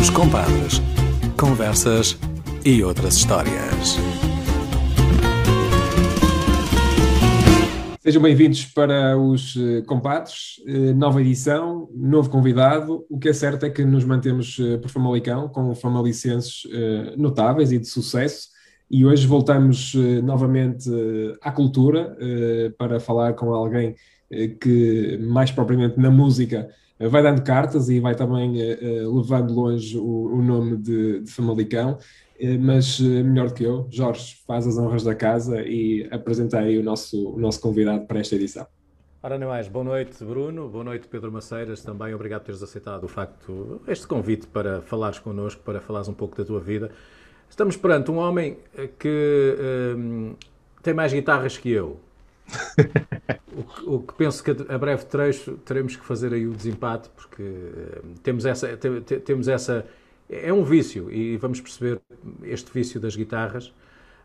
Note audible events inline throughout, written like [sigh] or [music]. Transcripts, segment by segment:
Os Compadres. Conversas e outras histórias. Sejam bem-vindos para os eh, Compadres, eh, nova edição, novo convidado. O que é certo é que nos mantemos eh, por Famalicão, com famalicenses notáveis e de sucesso, e hoje voltamos novamente à cultura para falar com alguém que, mais propriamente na música, vai dando cartas e vai também levando longe o, o nome de, de Famalicão. Eh, mas eh, melhor que eu, Jorge, faz as honras da casa e apresenta aí o nosso, o nosso convidado para esta edição. Ora, nem mais, boa noite Bruno, boa noite Pedro Maceiras, também obrigado por teres aceitado o facto, este convite para falares connosco, para falares um pouco da tua vida. Estamos perante um homem eh, que tem mais guitarras que eu. [laughs] o, o, que penso que a breve trecho teremos que fazer aí o desempate, porque um, temos essa, temos essa é um vício e vamos perceber este vício das guitarras.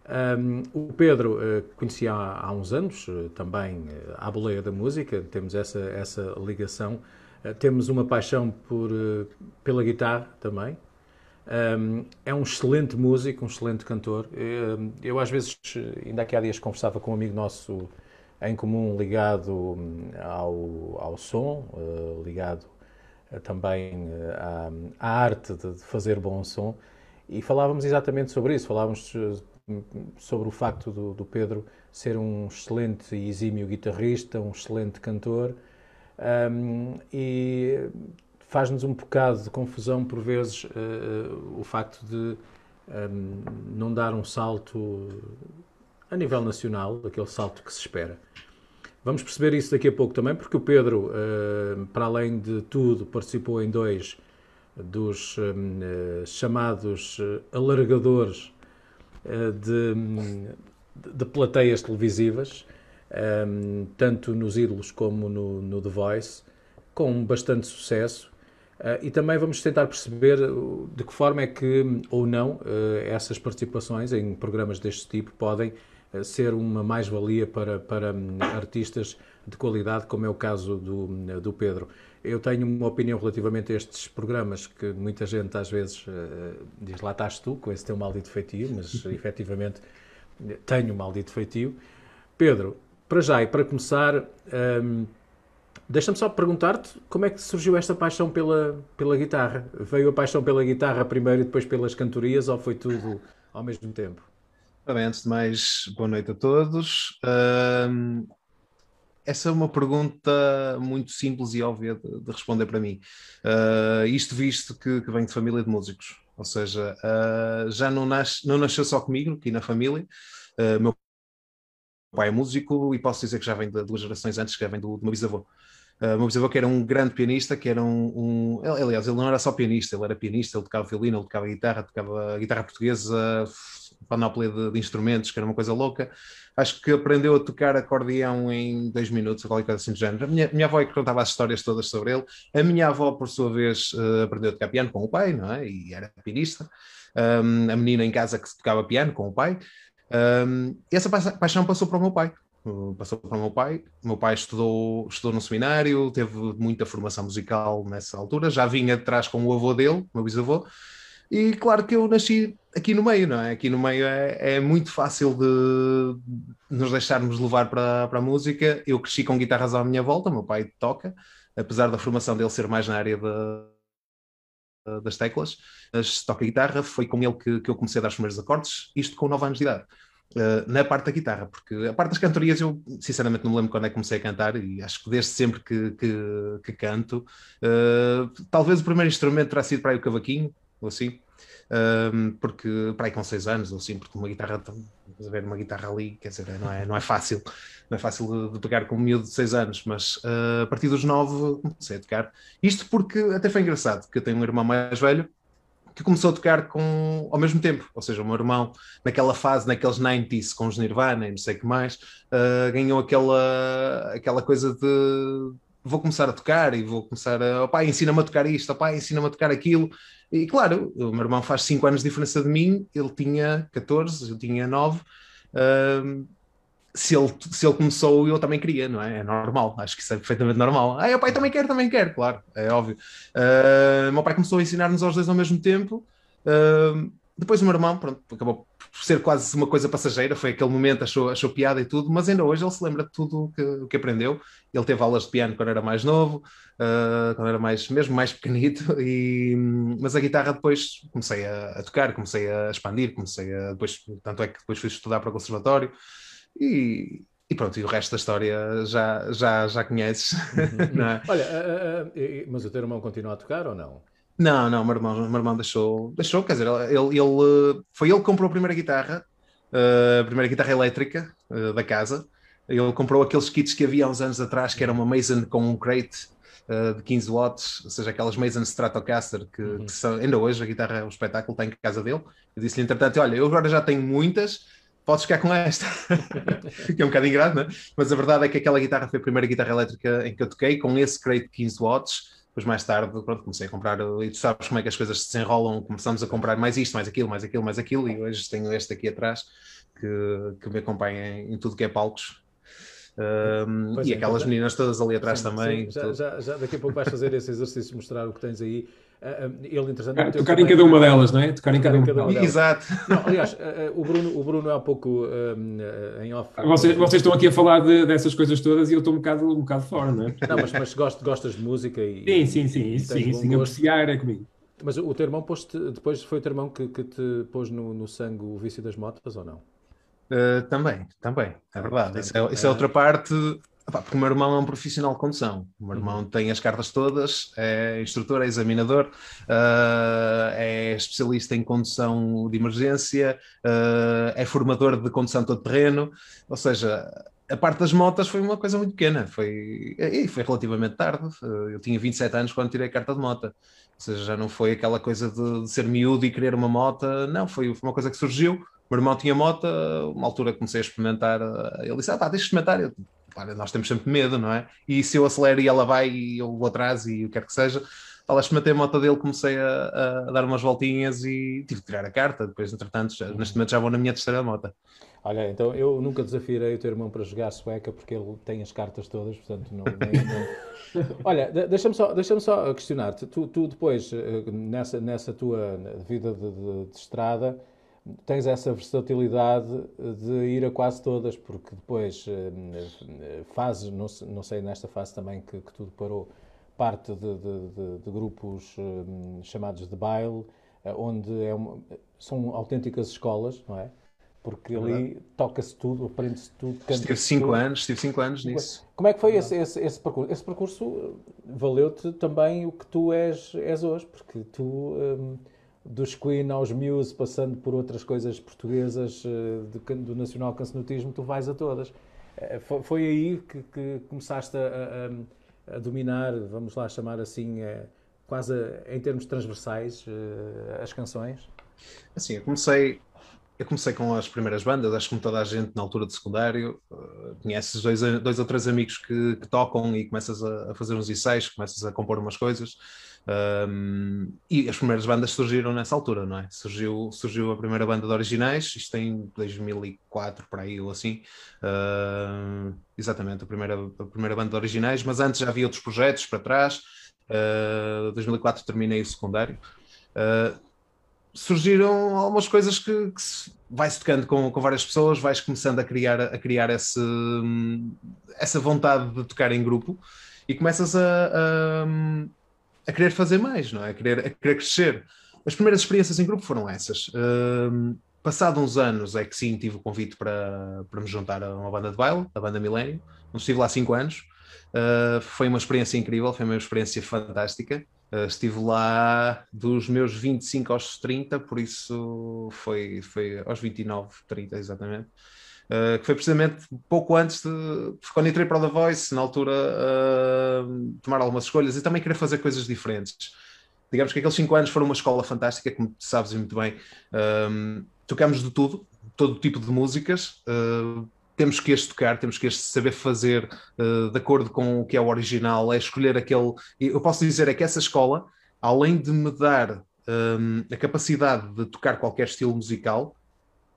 Um, o Pedro uh, conhecia há, há, uns anos, uh, também uh, à boleia da música, temos essa, essa ligação. temos uma paixão por, pela guitarra também. Um, é um excelente músico, um excelente cantor. eu, às vezes, ainda aqui há dias, conversava com um amigo nosso em comum ligado hum, ao, ao som, ligado eh, também eh, à, à arte de, fazer bom som. E falávamos exatamente sobre isso, falávamos eh, sobre o facto do, do Pedro ser um excelente e exímio guitarrista, um excelente cantor um, e faz-nos um bocado de confusão por vezes uh, o facto de um, não dar um salto a nível nacional, aquele salto que se espera. Vamos perceber isso daqui a pouco também, porque o Pedro, eh, para além de tudo, participou em dois dos eh, chamados eh, alargadores de, de plateias televisivas, tanto nos Ídolos como no, no The Voice, com bastante sucesso. e também vamos tentar perceber de que forma é que, ou não, essas participações em programas deste tipo podem ser uma mais-valia para, para hum, artistas de qualidade, como é o caso do, hum, do Pedro. Eu tenho uma opinião relativamente a estes programas que muita gente às vezes uh, diz lá estás tu com esse teu maldito feitio, mas [laughs] efetivamente tenho um maldito feitio. Pedro, para já e para começar, um, deixa-me só perguntar-te como é que surgiu esta paixão pela, pela guitarra? Veio a paixão pela guitarra primeiro e depois pelas cantorias ou foi tudo ao mesmo tempo? Bem, antes de mais, boa noite a todos. Uh, essa é uma pergunta muito simples e óbvia de, de responder para mim. Uh, isto visto que, que venho de família de músicos, ou seja, uh, já não, nasce, não nasceu só comigo, aqui na família. Uh, meu pai é músico e posso dizer que já vem de duas gerações antes, que vem do, do meu bisavô. Uh, meu bisavô que era um grande pianista, que era um, um, Aliás, ele não era só pianista, ele era pianista, ele tocava violino, ele tocava guitarra, tocava guitarra portuguesa, panóplia de, de, instrumentos, que era uma coisa louca. Acho que aprendeu a tocar acordeão em dois minutos, ou qualquer coisa assim do género. A minha, minha avó é que contava as histórias todas sobre ele. A minha avó, por sua vez, uh, aprendeu a tocar piano com o pai, não é? E era pianista. Um, a menina em casa que tocava piano com o pai. Um, e essa paixão passou para o meu pai. Passou para o meu pai. O meu pai estudou, estudou no seminário, teve muita formação musical nessa altura. Já vinha de trás com o avô dele, meu bisavô. E claro que eu nasci aqui no meio, não é? Aqui no meio é, é muito fácil de nos deixarmos levar para, para a música. Eu cresci com guitarras à minha volta, meu pai toca, apesar da formação dele ser mais na área da, das teclas, mas toca guitarra, foi com ele que, que eu comecei a dar os primeiros acordes, isto com 9 anos de idade. Uh, na parte da guitarra, porque a parte das cantorias eu sinceramente não me lembro quando é que comecei a cantar e acho que desde sempre que, que, que canto, uh, talvez o primeiro instrumento terá sido para aí o cavaquinho, ou assim, um, porque para aí com 6 anos ou assim, porque uma guitarra, ver uma guitarra ali, quer dizer, não é, não é fácil, não é fácil de, tocar com um miúdo de 6 anos, mas uh, a partir dos 9 comecei a tocar. Isto porque até foi engraçado, porque eu tenho um irmão mais velho que começou a tocar com, ao mesmo tempo, ou seja, o meu irmão, naquela fase, naqueles 90s, com os Nirvana e não sei o que mais, uh, ganhou aquela, aquela coisa de vou começar a tocar e vou começar a, opá, ensina-me a tocar isto, opá, ensina-me a tocar aquilo, e claro, o meu irmão faz 5 anos de diferença de mim, ele tinha 14, eu tinha 9. Uh, se ele, se ele começou, eu também queria, não é? É normal, acho que isso é perfeitamente normal. Ah, o pai também quer, também quer, claro, é óbvio. Uh, meu pai começou a ensinar-nos aos dois ao mesmo tempo. Uh, depois o meu irmão, pronto, acabou por ser quase uma coisa passageira, foi aquele momento, achou, achou piada e tudo, mas ainda hoje ele se lembra de tudo o que, que aprendeu. Ele teve aulas de piano quando era mais novo, uh, quando era mais, mesmo mais pequenito, [laughs] e, mas a guitarra depois comecei a, a, tocar, comecei a expandir, comecei a, depois, tanto é que depois fui estudar para o conservatório, e, e pronto, e o resto da história já, já, já conheces. [laughs] Uhum. é? Olha, uh, uh, mas o teu irmão continua a tocar ou não? Não, não, o meu irmão, meu irmão deixou, deixou, quer dizer, ele, ele, foi ele que comprou a primeira guitarra, uh, a primeira guitarra elétrica da casa. Ele comprou aqueles kits que havia há uns anos atrás, que era uma Mason com um crate de 15 watts, ou seja, aquelas Mason Stratocaster, que, uhum. que são, ainda hoje a guitarra, o espetáculo está em casa dele. Eu disse-lhe, entretanto, olha, eu agora já tenho muitas, podes ficar com esta. [laughs] que é um bocado ingrato, é? Mas a verdade é que aquela guitarra foi a primeira guitarra elétrica em que eu toquei, com esse crate 15 watts. Depois, mais tarde, pronto, comecei a comprar, e tu sabes como é que as coisas se desenrolam, começamos a comprar mais isto, mais aquilo, mais aquilo, mais aquilo, e hoje tenho este aqui atrás que, que me acompanha em, em tudo que é palcos. Um, e é, aquelas então, meninas todas ali atrás sim, também. Sim, já, já, já, daqui a pouco vais fazer esse exercício, mostrar o que tens aí. Uh, ele, interessante, tocar, tocar em cada uma delas, não é? Tocar em cada, cada uma delas. Exato. Não, aliás, uh, o, Bruno, o Bruno há pouco em off. Vocês, vocês estão aqui a falar de, dessas coisas todas e eu estou um bocado, um bocado fora, não é? Não, mas, mas gost, gostas de música e. Sim, sim, sim. E sim, sim, apreciar é comigo. Mas o teu irmão pôs depois foi o teu irmão que, que te pôs no, no sangue o vício das motas ou não? Uh, também, também, é verdade. Isso é, isso é outra parte porque o meu irmão é um profissional de condução. O meu irmão uhum. tem as cartas todas, é instrutor, é examinador, uh, é especialista em condução de emergência, uh, é formador de condução todo terreno. Ou seja, a parte das motas foi uma coisa muito pequena. Foi, e foi relativamente tarde. Eu tinha 27 anos quando tirei a carta de moto. Ou seja, já não foi aquela coisa de, de ser miúdo e querer uma moto. Não, foi, foi uma coisa que surgiu. O meu irmão tinha moto, uma altura comecei a experimentar. Ele disse: Ah, pá, deixa de experimentar. Eu, nós temos sempre medo, não é? E se eu acelero e ela vai e eu vou atrás e o que quer que seja, Olha, experimentei a moto dele, comecei a, a, dar umas voltinhas e tive de tirar a carta. Depois, entretanto, já, neste momento já vou na minha terceira moto. Olha, então eu nunca desafiarei o teu irmão para jogar sueca porque ele tem as cartas todas, portanto não. Nem, não... [laughs] Olha, deixa-me só, deixa só questionar-te. Tu, tu, depois, eh, nessa, nessa tua vida de, de, de estrada, tens essa versatilidade de ir a quase todas, porque depois eh, fazes, não, sei, nesta fase também que, que tudo parou, parte de, de, de grupos eh, chamados de baile, eh, onde é uma, são autênticas escolas, não é? Porque é ali toca-se tudo, aprende-se tudo. Estive cinco tudo. anos, estive cinco anos nisso. Como é que foi esse, esse, esse percurso? Esse percurso valeu-te também o que tu és, és hoje, porque tu... Um, dos Queen aos Muse, passando por outras coisas portuguesas eh, do Nacional Cancenotismo, tu vais a todas. Eh, foi aí que, que começaste a, a, a, dominar, vamos lá chamar assim, eh, quase em termos transversais, as canções? Assim, eu comecei, eu comecei com as primeiras bandas, acho que como toda a gente na altura de secundário, conheces dois, dois ou três amigos que, que tocam e começas a, a fazer uns ensaios, começas a compor umas coisas. Um, e as primeiras bandas surgiram nessa altura, não é? Surgiu, surgiu a primeira banda de originais, isto em 2004, por aí ou assim. Exatamente, a primeira, a primeira banda de originais, mas antes já havia outros projetos para trás. Uh, 2004 terminei o secundário. Uh, surgiram algumas coisas que, que vai-se tocando com, com várias pessoas, vais começando a criar, a criar esse, essa vontade de tocar em grupo e começas a, a a querer fazer mais, não é? A querer, a querer crescer. As primeiras experiências em grupo foram essas. Um, passado uns anos é que sim, tive o convite para, para me juntar a uma banda de baile, a banda Milênio, onde estive lá cinco anos. Uh, foi uma experiência incrível, foi uma experiência fantástica. Uh, estive lá dos meus 25 aos 30, por isso foi, foi aos 29, 30 exatamente. Uh, que foi precisamente pouco antes de, quando entrei para o The Voice, na altura, uh, tomar algumas escolhas e também querer fazer coisas diferentes. Digamos que aqueles cinco anos foram uma escola fantástica, como sabes muito bem. Um, tocamos de tudo, todo tipo de músicas. Uh, temos que este tocar, temos que este saber fazer uh, de acordo com o que é o original, é escolher aquele. Eu posso dizer é que essa escola, além de me dar um, a capacidade de tocar qualquer estilo musical,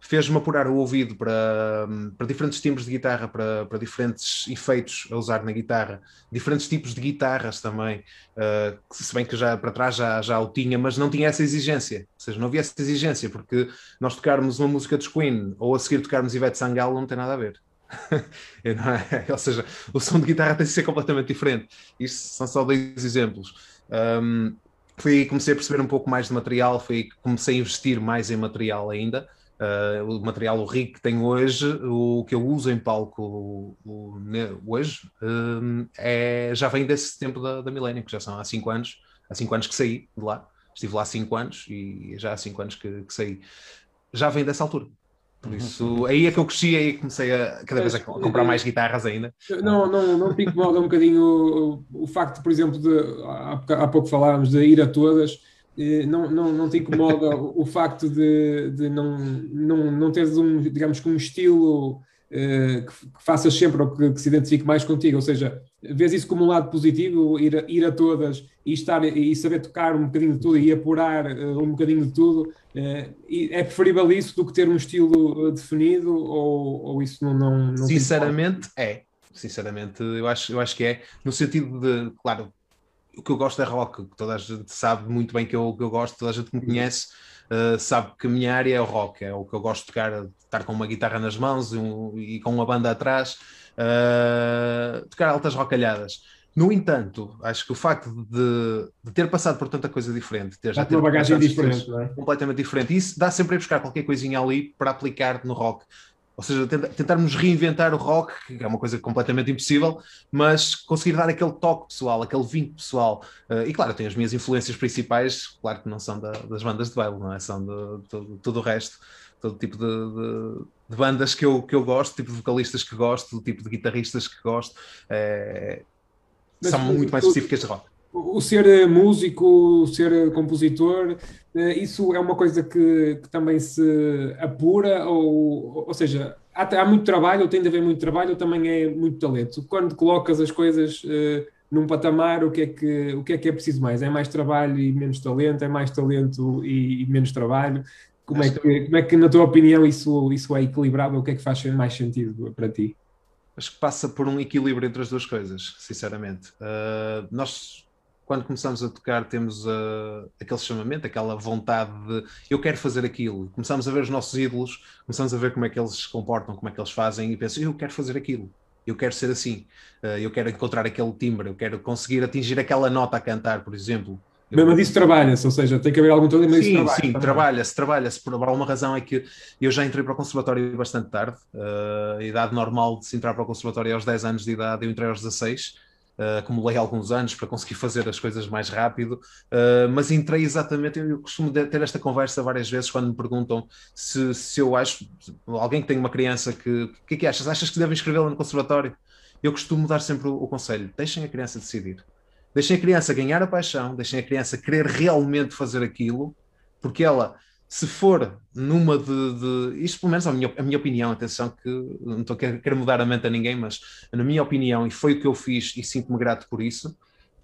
fez-me apurar o ouvido para, para diferentes timbres de guitarra, para, para diferentes efeitos a usar na guitarra, diferentes tipos de guitarras também, uh, se bem que já para trás já, já o tinha, mas não tinha essa exigência, ou seja, não havia essa exigência, porque nós tocarmos uma música de Queen ou a seguir tocarmos Ivete Sangalo não tem nada a ver. [laughs] é, [laughs] ou seja, o som de guitarra tem de ser completamente diferente. Isto são só dois exemplos. Um, foi comecei a perceber um pouco mais de material, foi comecei a investir mais em material ainda. Uh, o material rico que tenho hoje, o que eu uso em palco o, o, hoje, um, é, já vem desse tempo da, da Millennium, que já são há 5 anos, há 5 anos que saí de lá, estive lá há 5 anos e já há 5 anos que, que saí. Já vem dessa altura. Por uhum. isso, aí é que eu cresci, aí comecei a cada vez a comprar mais guitarras ainda. Não, não, não te incomoda um bocadinho o, o facto, por exemplo, de há, há pouco falávamos de ir a todas, não, não, não te incomoda o facto de, de não, não, não teres um, digamos que um estilo uh, que, que, faças sempre ou que, que, se identifique mais contigo, ou seja, vês isso como um lado positivo, ir a, ir a todas e estar e saber tocar um bocadinho de tudo e apurar uh, um bocadinho de tudo, uh, é preferível isso do que ter um estilo definido ou, ou isso não, não, não Sinceramente é, sinceramente eu acho, eu acho que é, no sentido de, claro, o que eu gosto é rock, toda a gente sabe muito bem que eu, que eu gosto, toda a gente que me conhece uh, sabe que a minha área é o rock, é o que eu gosto de tocar, estar com uma guitarra nas mãos e, um, e com uma banda atrás, uh, tocar altas rocalhadas. No entanto, acho que o facto de, de ter passado por tanta coisa diferente, ter já ter uma bagagem diferente, é? completamente diferente, isso dá sempre a buscar qualquer coisinha ali para aplicar no rock. Ou seja, tentarmos reinventar o rock, que é uma coisa completamente impossível, mas conseguir dar aquele toque pessoal, aquele vinco pessoal. Uh, e claro, tenho as minhas influências principais, claro que não são da, das bandas de baile, não é? São de, de, de todo o resto, todo tipo de, de, bandas que eu, que eu gosto, tipo de vocalistas que gosto, do tipo de guitarristas que gosto. É, são muito mais específicas de rock o ser músico, o ser compositor, eh, isso é uma coisa que, que também se apura, ou, ou seja, há, há, muito trabalho, ou tem de haver muito trabalho, ou também é muito talento. Quando colocas as coisas uh, num patamar, o que, é que, o que é que é preciso mais? É mais trabalho e menos talento? É mais talento e, e menos trabalho? Como é, que, como é que, na tua opinião, isso, isso é equilibrado? O que é que faz mais sentido para ti? Acho que passa por um equilíbrio entre as duas coisas, sinceramente. Uh, nós quando começamos a tocar, temos uh, aquele chamamento, aquela vontade de eu quero fazer aquilo. Começamos a ver os nossos ídolos, começamos a ver como é que eles se comportam, como é que eles fazem, e penso, eu quero fazer aquilo, eu quero ser assim, uh, eu quero encontrar aquele timbre, eu quero conseguir atingir aquela nota a cantar, por exemplo. Eu... Mas isso trabalha-se, ou seja, tem que haver algum mas sim, trabalha. Sim, trabalha-se, trabalha-se. Por alguma razão é que eu já entrei para o conservatório bastante tarde, uh, a idade normal de se entrar para o conservatório é aos 10 anos de idade, eu entrei aos 16, Uh, acumulei alguns anos para conseguir [laughs] fazer as coisas mais rápido, uh, mas entrei exatamente. Eu, costumo ter esta conversa várias vezes quando me perguntam se, se eu acho, alguém que tem uma criança que. O que é que achas? Achas que devem inscrevê-la no conservatório? Eu costumo dar sempre o, o conselho: deixem a criança decidir. Deixem a criança ganhar a paixão, deixem a criança querer realmente fazer aquilo, porque ela se for numa de, de, isto pelo menos a minha, a minha opinião, atenção que não estou a querer mudar a mente a ninguém, mas na minha opinião, e foi o que eu fiz e sinto-me grato por isso,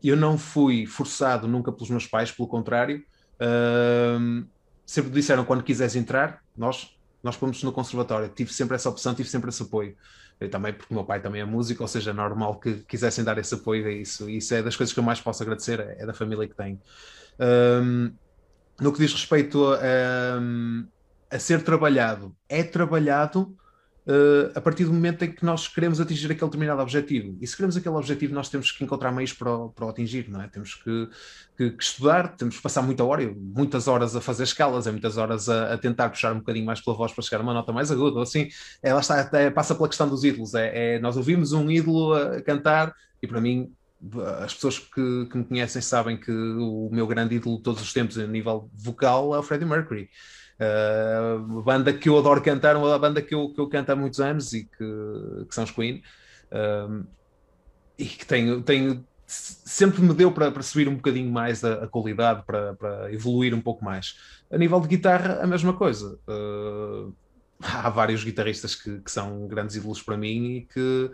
eu não fui forçado nunca pelos meus pais, pelo contrário, uh, sempre disseram quando quiseres entrar, nós, nós fomos no conservatório, tive sempre essa opção, tive sempre esse apoio. Eu também, porque o meu pai também é músico, ou seja, é normal que quisessem dar esse apoio a isso. Isso é das coisas que eu mais posso agradecer, é, é da família que tenho. No que diz respeito a, a, a ser trabalhado, é trabalhado uh, a partir do momento em que nós queremos atingir aquele determinado objetivo. E se queremos aquele objetivo, nós temos que encontrar meios para o, para o atingir, não é? Temos que, que, que, estudar, temos que passar muita hora, muitas horas a fazer escalas, é muitas horas a, a, tentar puxar um bocadinho mais pela voz para chegar a uma nota mais aguda, ou assim. Ela está, até passa pela questão dos ídolos. É, é, nós ouvimos um ídolo a cantar e para mim as pessoas que, que, me conhecem sabem que o meu grande ídolo de todos os tempos a nível vocal é o Freddie Mercury. Uh, banda que eu adoro cantar, uma banda que eu, que eu canto há muitos anos e que, que são os Queen. Uh, e que tenho, tenho, sempre me deu para, para subir um bocadinho mais a, a qualidade, para, para, evoluir um pouco mais. A nível de guitarra, a mesma coisa. Uh, há vários guitarristas que, que, são grandes ídolos para mim e que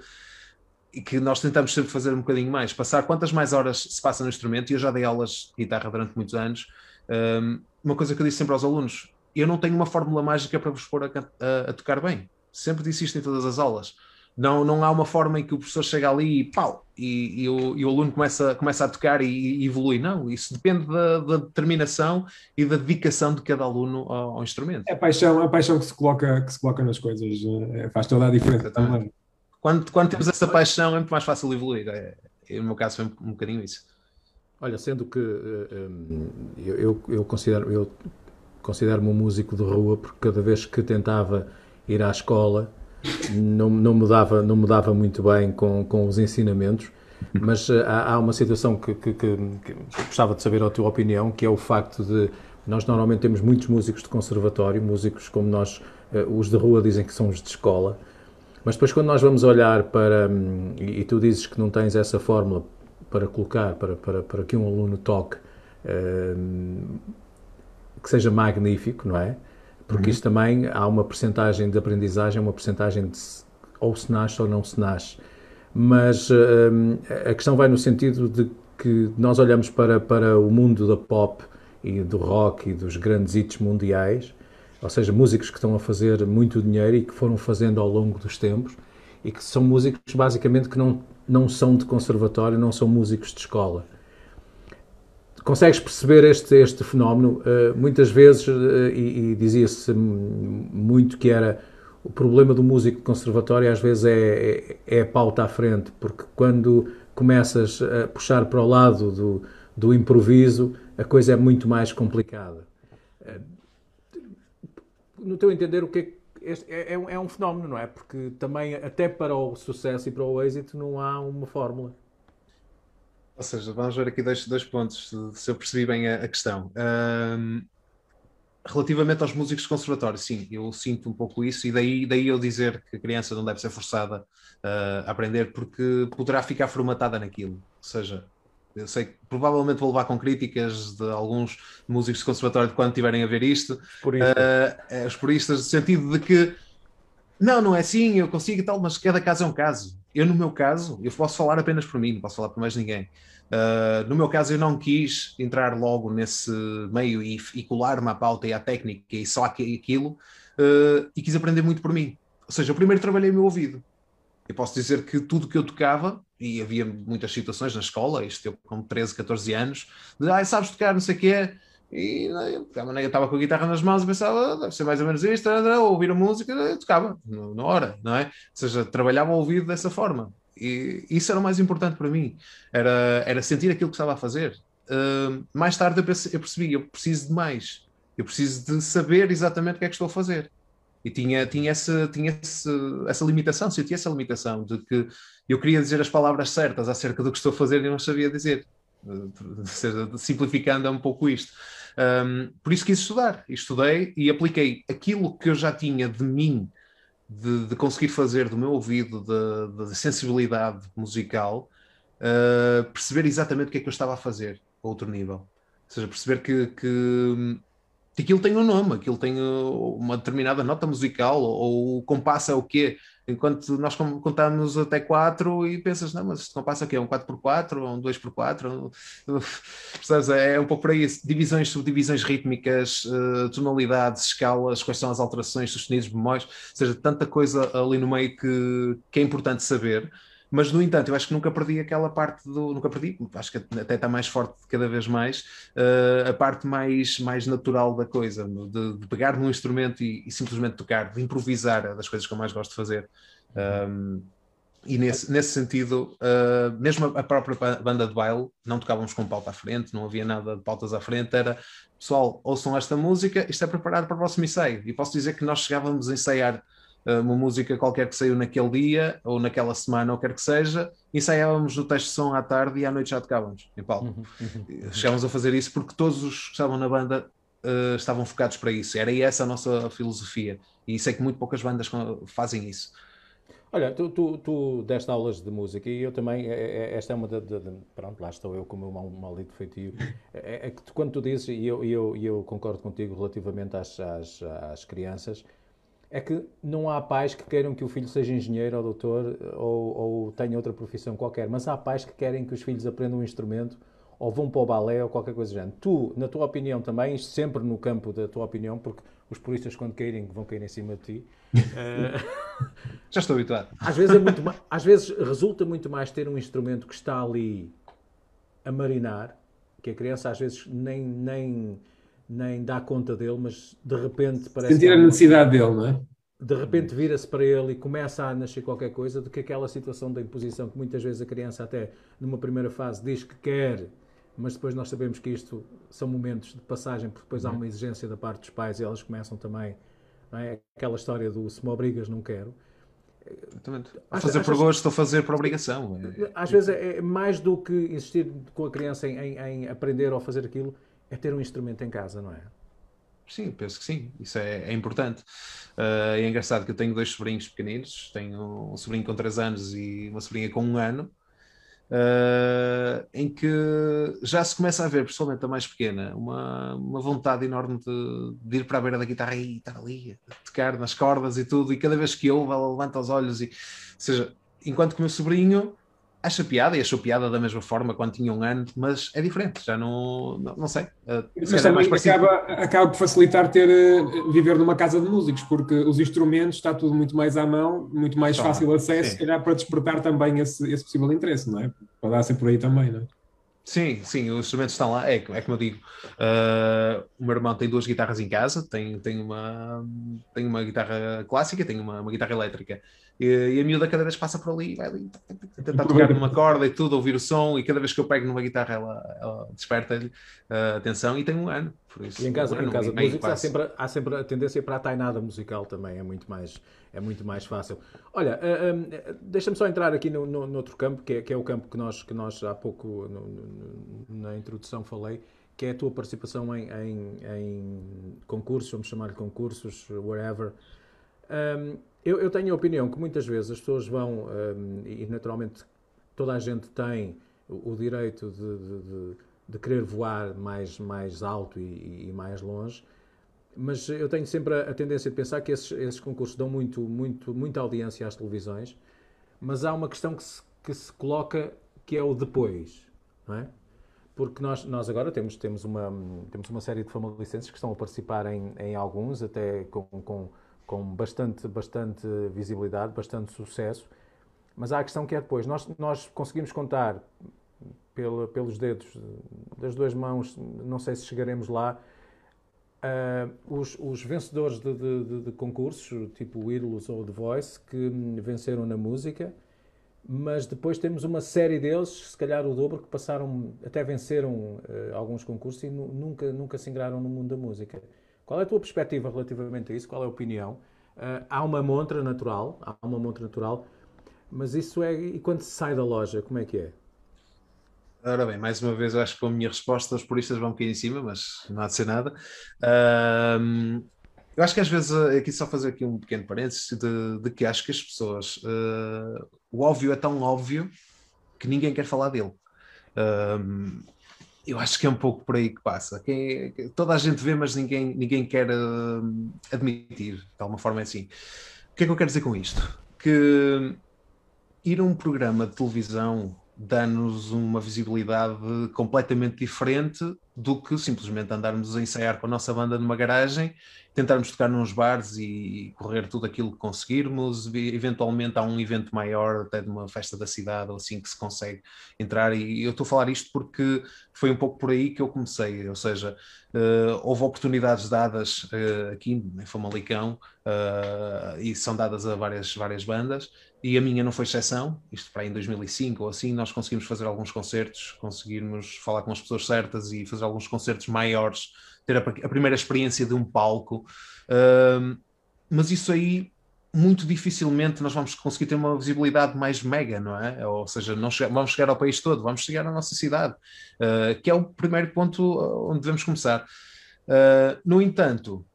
e que nós tentamos sempre fazer um bocadinho mais, passar quantas mais horas se passa no instrumento, e eu já dei aulas de guitarra durante muitos anos, um, uma coisa que eu disse sempre aos alunos, eu não tenho uma fórmula mágica para vos pôr a, a, a tocar bem. Sempre disse isto em todas as aulas. Não, não há uma forma em que o professor chega ali e pau, e, e, o, e o, aluno começa, começa a tocar e, e evolui. Não, isso depende da, da, determinação e da dedicação de cada aluno ao, ao, instrumento. É a paixão, a paixão que se coloca, que se coloca nas coisas, é, faz toda a diferença também. Quando, quando temos essa paixão é muito mais fácil evoluir. É, no meu caso foi um, bocadinho isso. Olha, sendo que um, eu, eu, eu, considero eu considero-me um músico de rua porque cada vez que tentava ir à escola não, não, me, dava, não me dava muito bem com, com os ensinamentos, mas uh, há, há, uma situação que, que, que, que, gostava de saber a tua opinião, que é o facto de nós normalmente temos muitos músicos de conservatório, músicos como nós, os de rua dizem que são os de escola, mas depois quando nós vamos olhar para, um, e, e, tu dizes que não tens essa fórmula para colocar, para, para, para que um aluno toque, uh, que seja magnífico, não é? porque uhum. isto também há uma percentagem de aprendizagem, uma percentagem de ou se nasce ou não se nasce. Mas uh, a questão vai no sentido de que nós olhamos para, para o mundo da pop e do rock e dos grandes hits mundiais, ou seja, músicos que estão a fazer muito dinheiro e que foram fazendo ao longo dos tempos, e que são músicos basicamente que não, não são de conservatório, não são músicos de escola. Consegues perceber este, este fenómeno? Uh, muitas vezes, uh, e, e dizia-se muito que era o problema do músico de conservatório, às vezes é, é, é, a pauta à frente, porque quando começas a puxar para o lado do, do improviso, a coisa é muito mais complicada. No teu entender, o que é é, é, é, um fenómeno, não é? Porque também, até para o sucesso e para o êxito, não há uma fórmula. Ou seja, vamos ver aqui dois, dois pontos, se eu percebi bem a, a questão. Um, relativamente aos músicos de conservatório, sim, eu sinto um pouco isso, e daí, daí eu dizer que a criança não deve ser forçada uh, a aprender, porque poderá ficar formatada naquilo. Ou seja, eu sei que provavelmente vou levar com críticas de alguns músicos de conservatório de quando tiverem a ver isto, puristas. Uh, os puristas, no sentido de que não, não é assim, eu consigo e tal, mas cada caso é um caso. Eu, no meu caso, eu posso falar apenas por mim, não posso falar por mais ninguém. Uh, no meu caso, eu não quis entrar logo nesse meio e, e colar-me à pauta e à técnica e só aquilo, uh, e quis aprender muito por mim. Ou seja, eu primeiro trabalhei o meu ouvido. Eu posso dizer que tudo que eu tocava, e havia muitas situações na escola, isto eu com 13, 14 anos, de ah, sabes tocar, não sei o que é, e né, eu estava com a guitarra nas mãos e pensava, ah, deve ser mais ou menos isto, ouvir a música, eu tocava na hora, não é? Ou seja, trabalhava o ouvido dessa forma. E isso era o mais importante para mim, era, era sentir aquilo que estava a fazer. Uh, mais tarde eu, eu percebi, eu preciso de mais, eu preciso de saber exatamente o que é que estou a fazer. E tinha, tinha, essa, tinha esse, essa limitação, sentia essa limitação de que eu queria dizer as palavras certas acerca do que estou a fazer e não sabia dizer. Uh, [laughs] simplificando um pouco isto. Um, por isso quis estudar. Estudei e apliquei aquilo que eu já tinha de mim de, de conseguir fazer do meu ouvido, da sensibilidade musical, uh, perceber exatamente o que é que eu estava a fazer a outro nível. Ou seja, perceber que, que aquilo tem um nome, aquilo tem uma determinada nota musical, ou o compasso é o quê? Enquanto nós contamos até 4 e pensas, não, mas este compasso aqui é um 4x4, ou um 2x4, [laughs] percebes? É um pouco por aí, divisões, subdivisões rítmicas, uh, tonalidades, escalas, quais são as alterações, sustenidos, bemóis, ou seja, tanta coisa ali no meio que, que é importante saber mas no entanto, eu acho que nunca perdi aquela parte do. Nunca perdi, acho que até está mais forte cada vez mais, uh, a parte mais, mais natural da coisa, de, de pegar num instrumento e, e, simplesmente tocar, de improvisar, é das coisas que eu mais gosto de fazer. Um, e nesse, nesse sentido, uh, mesmo a própria banda de baile, não tocávamos com pauta à frente, não havia nada de pautas à frente, era pessoal, ouçam esta música, isto é preparado para o próximo ensaio. E posso dizer que nós chegávamos a ensaiar uma música qualquer que saiu naquele dia ou naquela semana ou quer que seja, ensaiávamos o teste de som à tarde e à noite já tocávamos em palco. Uhum, uhum. Chegávamos a fazer isso porque todos os que estavam na banda uh, estavam focados para isso. Era essa a nossa filosofia. E sei que muito poucas bandas fazem isso. Olha, tu, tu, tu deste aulas de música e eu também, é, é, esta é uma de, Pronto, lá estou eu com o meu mal, maldito feitio. É, é, que quando tu dizes, e eu, eu, eu concordo contigo relativamente às, às, às crianças, é que não há pais que queiram que o filho seja engenheiro ou doutor ou, ou tenha outra profissão qualquer, mas há pais que querem que os filhos aprendam um instrumento ou vão para o balé ou qualquer coisa do género. Tu, na tua opinião também, sempre no campo da tua opinião, porque os puristas quando caírem vão cair em cima de ti. uh, [laughs] Já estou habituado. Às vezes, é muito, às vezes resulta muito mais ter um instrumento que está ali a marinar, que a criança às vezes nem, nem, nem dá conta dele, mas de repente parece. Sentir a necessidade dele, não é? De repente vira-se para ele e começa a nascer qualquer coisa, do que aquela situação da imposição que muitas vezes a criança, até numa primeira fase, diz que quer mas depois nós sabemos que isto são momentos de passagem, porque depois há uma exigência da parte dos pais e elas começam também, não é? Aquela história do se me obrigas, não quero. Exatamente. A fazer por gosto, estou a fazer por obrigação. É, às vezes é, é mais do que insistir com a criança em, em, em, aprender ou fazer aquilo, é ter um instrumento em casa, não é? Sim, penso que sim, isso é, é importante. Uh, é engraçado que eu tenho dois sobrinhos pequeninos, tenho um sobrinho com 3 anos e uma sobrinha com um ano, uh, em que já se começa a ver, principalmente a mais pequena, uma, uma vontade enorme de, de, ir para a beira da guitarra e estar ali, tocar nas cordas e tudo, e cada vez que ouve, ela levanta os olhos e, ou seja, enquanto que o meu sobrinho acha piada e achou piada da mesma forma quando tinha um ano, mas é diferente, já não, não, não sei. Uh, mas também acaba, acaba por facilitar ter, uh, viver numa casa de músicos, porque os instrumentos está tudo muito mais à mão, muito mais tá, fácil acesso, se calhar para despertar também esse, esse possível interesse, não é? Pode dar por aí também, não é? Sim, sim, os instrumentos estão lá. É, é como eu digo, uh, o meu irmão tem duas guitarras em casa, tem, tem, uma, tem uma guitarra clássica, tem uma, uma guitarra elétrica. E, e, a miúda cada vez passa por ali, vai ali, tentar tocar numa corda e tudo, ouvir o som, e cada vez que eu pego numa guitarra ela, ela desperta-lhe uh, atenção e tem um ano. Por isso, e em casa, um em casa de músicos há sempre, há sempre a tendência para a tainada musical também, é muito mais, é muito mais fácil. Olha, uh, um, deixa-me só entrar aqui no, no, no outro campo, que é, que é, o campo que nós, que nós há pouco no, na introdução falei, que é a tua participação em, em, em concursos, vamos chamar-lhe concursos, whatever. Um, eu, eu, tenho a opinião que muitas vezes as pessoas vão, um, e naturalmente toda a gente tem o, o direito de, de, de, de, querer voar mais, mais alto e, e, mais longe, mas eu tenho sempre a, a tendência de pensar que esses, esses, concursos dão muito, muito, muita audiência às televisões, mas há uma questão que se, que se coloca que é o depois, não é? Porque nós, nós agora temos, temos, uma, temos uma série de famalicenses que estão a participar em, em alguns, até com, com com bastante, bastante visibilidade, bastante sucesso. Mas há a questão que é depois. Nós, nós conseguimos contar pelos dedos das duas mãos, não sei se chegaremos lá, uh, os, os, vencedores de, de, de, concursos, tipo Ídolos ou The Voice, que venceram na música, mas depois temos uma série deles, se calhar o dobro, que passaram, até venceram uh, alguns concursos e nunca, nunca se ingraram no mundo da música. Qual é a tua perspectiva relativamente a isso? Qual é a opinião? Uh, há uma montra natural, há uma montra natural, mas isso é. E quando se sai da loja, como é que é? Ora bem, mais uma vez, acho que a minha resposta, os puristas vão cair em cima, mas não há de ser nada. Uh, eu acho que às vezes, eh, aqui só fazer aqui um pequeno parênteses, de, de que acho que as pessoas, uh, o óbvio é tão óbvio que ninguém quer falar dele. Uh, eu acho que é um pouco por aí que passa. Quem, toda a gente vê, mas ninguém, ninguém quer uh, admitir. De alguma forma é assim. O que é que eu quero dizer com isto? Que ir a um programa de televisão dá-nos uma visibilidade completamente diferente do que simplesmente andarmos a ensaiar com a nossa banda numa garagem, tentarmos tocar nos bares e correr tudo aquilo que conseguirmos. Eventualmente há um evento maior, até de uma festa da cidade ou assim, que se consegue entrar. E eu estou a falar isto porque foi um pouco por aí que eu comecei, ou seja, uh, houve oportunidades dadas uh, aqui em Famalicão uh, e são dadas a várias, várias bandas e a minha não foi exceção, isto para aí em 2005 ou assim, nós conseguimos fazer alguns concertos, conseguimos falar com as pessoas certas e fazer alguns concertos maiores, ter a, a primeira experiência de um palco, uh, mas isso aí muito dificilmente nós vamos conseguir ter uma visibilidade mais mega, não é? Ou seja, não vamos chegar ao país todo, vamos chegar à nossa cidade, uh, que é o primeiro ponto onde devemos começar. Uh, no entanto,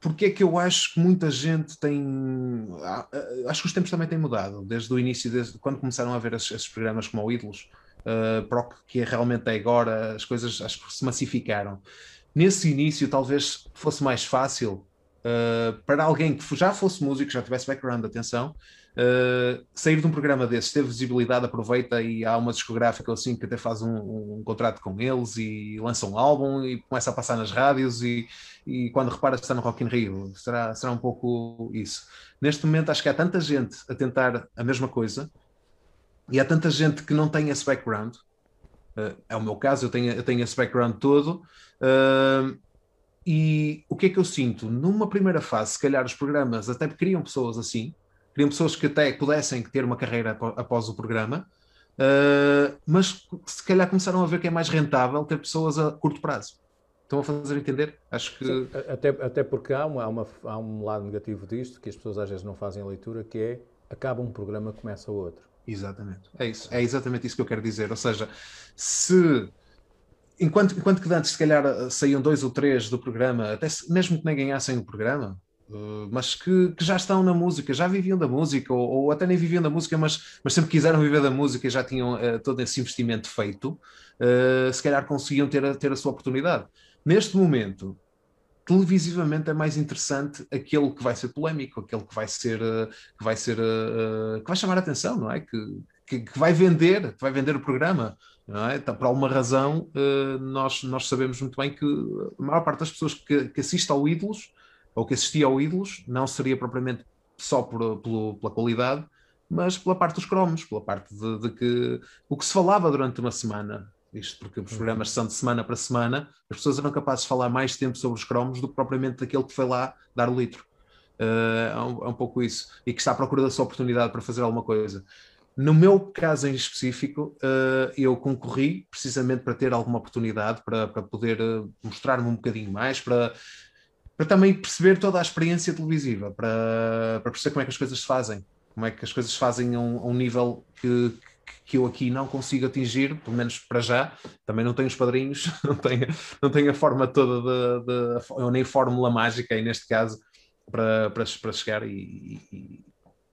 porque é que eu acho que muita gente tem. Ah, ah, acho que os tempos também têm mudado, desde o início, desde quando começaram a ver esses, esses programas como Ídolos, uh, para o que é realmente agora, as coisas acho que se massificaram. Nesse início, talvez fosse mais fácil uh, para alguém que já fosse músico, já tivesse background, atenção, Uh, sair de um programa desses, ter visibilidade, aproveita e há uma discográfica assim que até faz um, um, contrato com eles e lança um álbum e começa a passar nas rádios e, e quando repara está no Rock in Rio. Será, será um pouco isso. Neste momento acho que há tanta gente a tentar a mesma coisa e há tanta gente que não tem esse background. Uh, é o meu caso, eu tenho, eu tenho esse background todo. Uh, e o que é que eu sinto? Numa primeira fase, se calhar os programas até criam pessoas assim, Queriam pessoas que até pudessem ter uma carreira após o programa, uh, mas se calhar começaram a ver que é mais rentável ter pessoas a curto prazo. Estão a fazer entender? Acho que. Sim, até, até porque há, uma, há, uma, há um lado negativo disto, que as pessoas às vezes não fazem a leitura, que é acaba um programa, começa outro. Exatamente. É isso. É exatamente isso que eu quero dizer. Ou seja, se enquanto, enquanto que antes se calhar saíam dois ou três do programa, até se, mesmo que nem ganhassem o programa, Uh, mas que, que, já estão na música, já viviam da música, ou, ou, até nem viviam da música, mas, mas sempre quiseram viver da música e já tinham uh, todo esse investimento feito, uh, se calhar conseguiam ter a, ter a sua oportunidade. Neste momento, televisivamente é mais interessante aquele que vai ser polémico, aquele que vai ser, que vai ser, que vai chamar a atenção, não é? Que, que, que vai vender, que vai vender o programa. Não é? Então, por alguma razão, nós, nós sabemos muito bem que a maior parte das pessoas que, que assistem ao Ídolos ou que assistia ao Ídolos, não seria propriamente só por, pelo, pela qualidade, mas pela parte dos cromos, pela parte de, de, que o que se falava durante uma semana, isto porque os programas são de semana para semana, as pessoas eram capazes de falar mais tempo sobre os cromos do que propriamente daquele que foi lá dar o litro. Uh, é, um, é, um, pouco isso. E que está à procura da sua oportunidade para fazer alguma coisa. No meu caso em específico, uh, eu concorri precisamente para ter alguma oportunidade, para, para poder uh, mostrar-me um bocadinho mais, para para também perceber toda a experiência televisiva, para, para perceber como é que as coisas se fazem, como é que as coisas se fazem a um, a um nível que, que eu aqui não consigo atingir, pelo menos para já. Também não tenho os padrinhos, [laughs] não tenho, não tenho a forma toda de, de, ou nem fórmula mágica aí neste caso para, para, para chegar e, e,